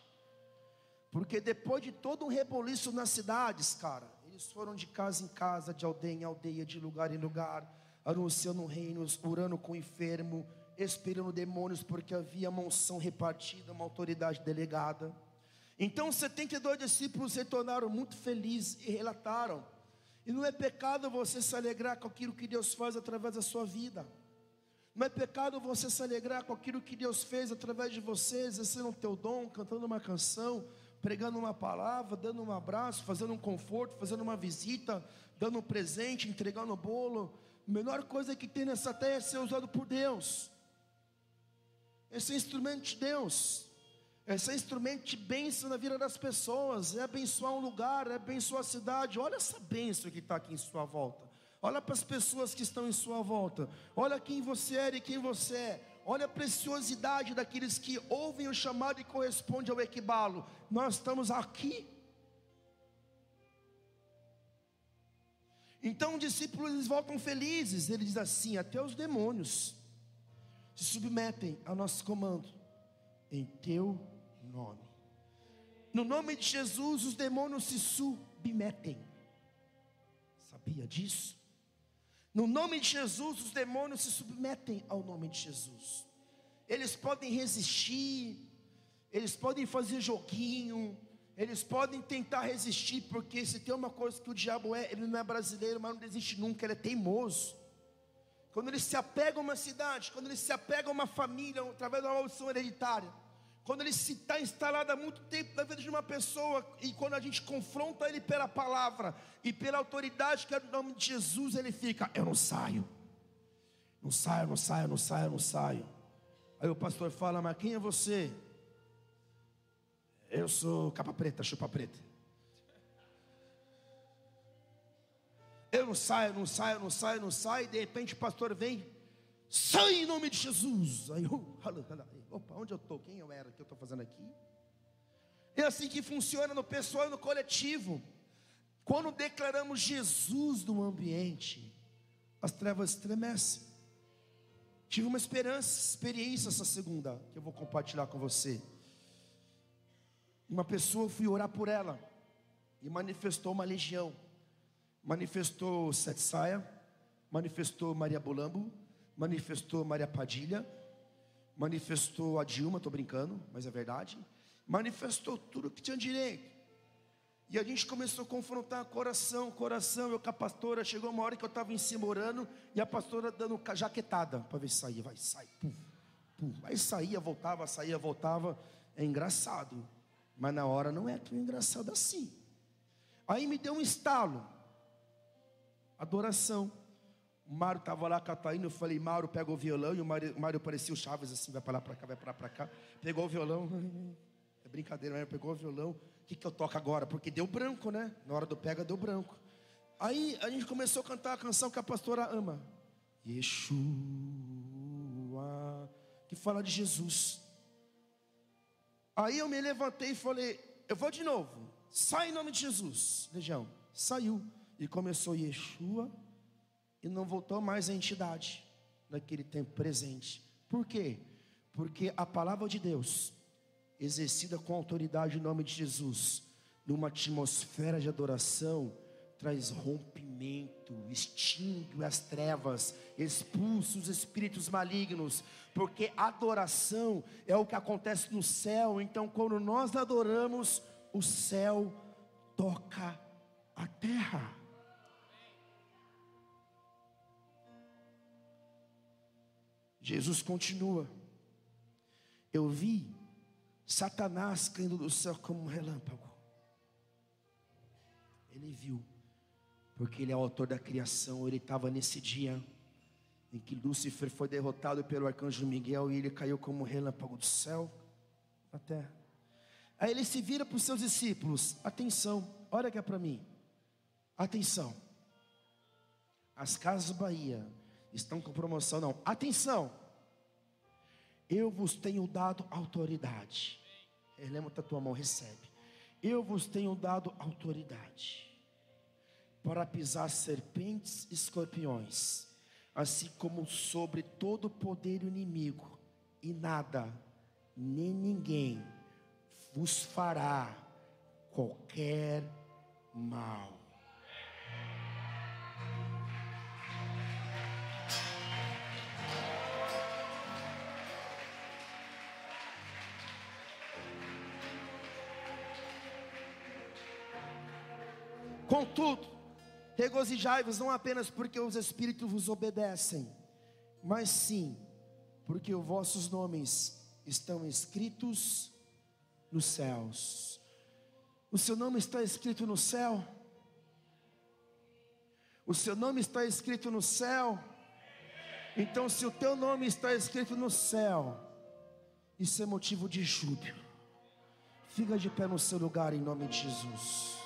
Porque depois de todo um reboliço nas cidades, cara, eles foram de casa em casa, de aldeia em aldeia, de lugar em lugar, anunciando reinos, orando com o enfermo, expirando demônios, porque havia uma unção repartida, uma autoridade delegada. Então, 72 discípulos se tornaram muito felizes e relataram. E não é pecado você se alegrar com aquilo que Deus faz através da sua vida. Não é pecado você se alegrar com aquilo que Deus fez através de você, exercendo o teu dom, cantando uma canção, pregando uma palavra, dando um abraço, fazendo um conforto, fazendo uma visita, dando um presente, entregando um bolo. A melhor coisa que tem nessa terra é ser usado por Deus. Esse é instrumento de Deus. Esse é instrumento de bênção na vida das pessoas. É abençoar um lugar, é abençoar a cidade. Olha essa bênção que está aqui em sua volta. Olha para as pessoas que estão em sua volta. Olha quem você é e quem você é. Olha a preciosidade daqueles que ouvem o chamado e correspondem ao equibalo. Nós estamos aqui. Então os discípulos eles voltam felizes. Ele diz assim: até os demônios se submetem ao nosso comando, em teu nome. No nome de Jesus, os demônios se submetem. Sabia disso? No nome de Jesus, os demônios se submetem ao nome de Jesus. Eles podem resistir, eles podem fazer joguinho, eles podem tentar resistir, porque se tem uma coisa que o diabo é, ele não é brasileiro, mas não desiste nunca, ele é teimoso. Quando ele se apega a uma cidade, quando ele se apega a uma família, através de uma maldição hereditária, quando ele se está instalado há muito tempo na vida de uma pessoa, e quando a gente confronta ele pela palavra e pela autoridade que é no nome de Jesus, ele fica: Eu não saio, não saio, não saio, não saio, não saio. Aí o pastor fala: Mas quem é você? Eu sou capa preta, chupa preta. Eu não saio, não saio, não saio, não saio. E de repente o pastor vem, sai em nome de Jesus. Aí eu, opa, onde eu estou? Quem eu era? O que eu estou fazendo aqui? É assim que funciona no pessoal e no coletivo. Quando declaramos Jesus no ambiente, as trevas estremecem. Tive uma esperança, experiência essa segunda, que eu vou compartilhar com você. Uma pessoa, eu fui orar por ela, e manifestou uma legião. Manifestou Sete Saia, manifestou Maria Bolambo, manifestou Maria Padilha, manifestou a Dilma, estou brincando, mas é verdade. Manifestou tudo que tinha direito. E a gente começou a confrontar coração, coração. Eu com a pastora, chegou uma hora que eu estava em cima orando, e a pastora dando jaquetada para ver se saía. Vai, sai, pum, pum. Aí saía, voltava, saía, voltava. É engraçado, mas na hora não é tão engraçado assim. Aí me deu um estalo. Adoração. O Mário estava lá cataíno, eu falei, Mário, pega o violão, e o Mário, Mário parecia o Chaves assim, vai para lá, para cá, vai para lá, para cá. Pegou o violão, é brincadeira, Mário pegou o violão, o que, que eu toco agora? Porque deu branco, né? Na hora do pega, deu branco. Aí a gente começou a cantar a canção que a pastora ama. Yeshua, que fala de Jesus. Aí eu me levantei e falei, eu vou de novo. Sai em nome de Jesus, legião. Saiu. E começou Yeshua e não voltou mais à entidade naquele tempo presente. Por quê? Porque a palavra de Deus, exercida com autoridade em nome de Jesus, numa atmosfera de adoração, traz rompimento, extingue as trevas, expulsa os espíritos malignos, porque adoração é o que acontece no céu. Então, quando nós adoramos, o céu toca a terra. Jesus continua. Eu vi Satanás caindo do céu como um relâmpago. Ele viu, porque ele é o autor da criação. Ele estava nesse dia em que Lúcifer foi derrotado pelo arcanjo Miguel e ele caiu como um relâmpago do céu na terra. Aí ele se vira para os seus discípulos: atenção, olha aqui para mim, atenção. As casas Bahia estão com promoção, não, atenção. Eu vos tenho dado autoridade. Levanta a tua mão, recebe. Eu vos tenho dado autoridade para pisar serpentes e escorpiões, assim como sobre todo o poder inimigo, e nada, nem ninguém vos fará qualquer mal. Contudo, regozijai-vos não apenas porque os Espíritos vos obedecem, mas sim porque os vossos nomes estão escritos nos céus. O seu nome está escrito no céu? O seu nome está escrito no céu? Então, se o teu nome está escrito no céu, isso é motivo de júbilo. Fica de pé no seu lugar em nome de Jesus.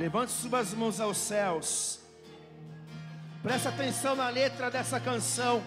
Levante suas mãos aos céus. Presta atenção na letra dessa canção.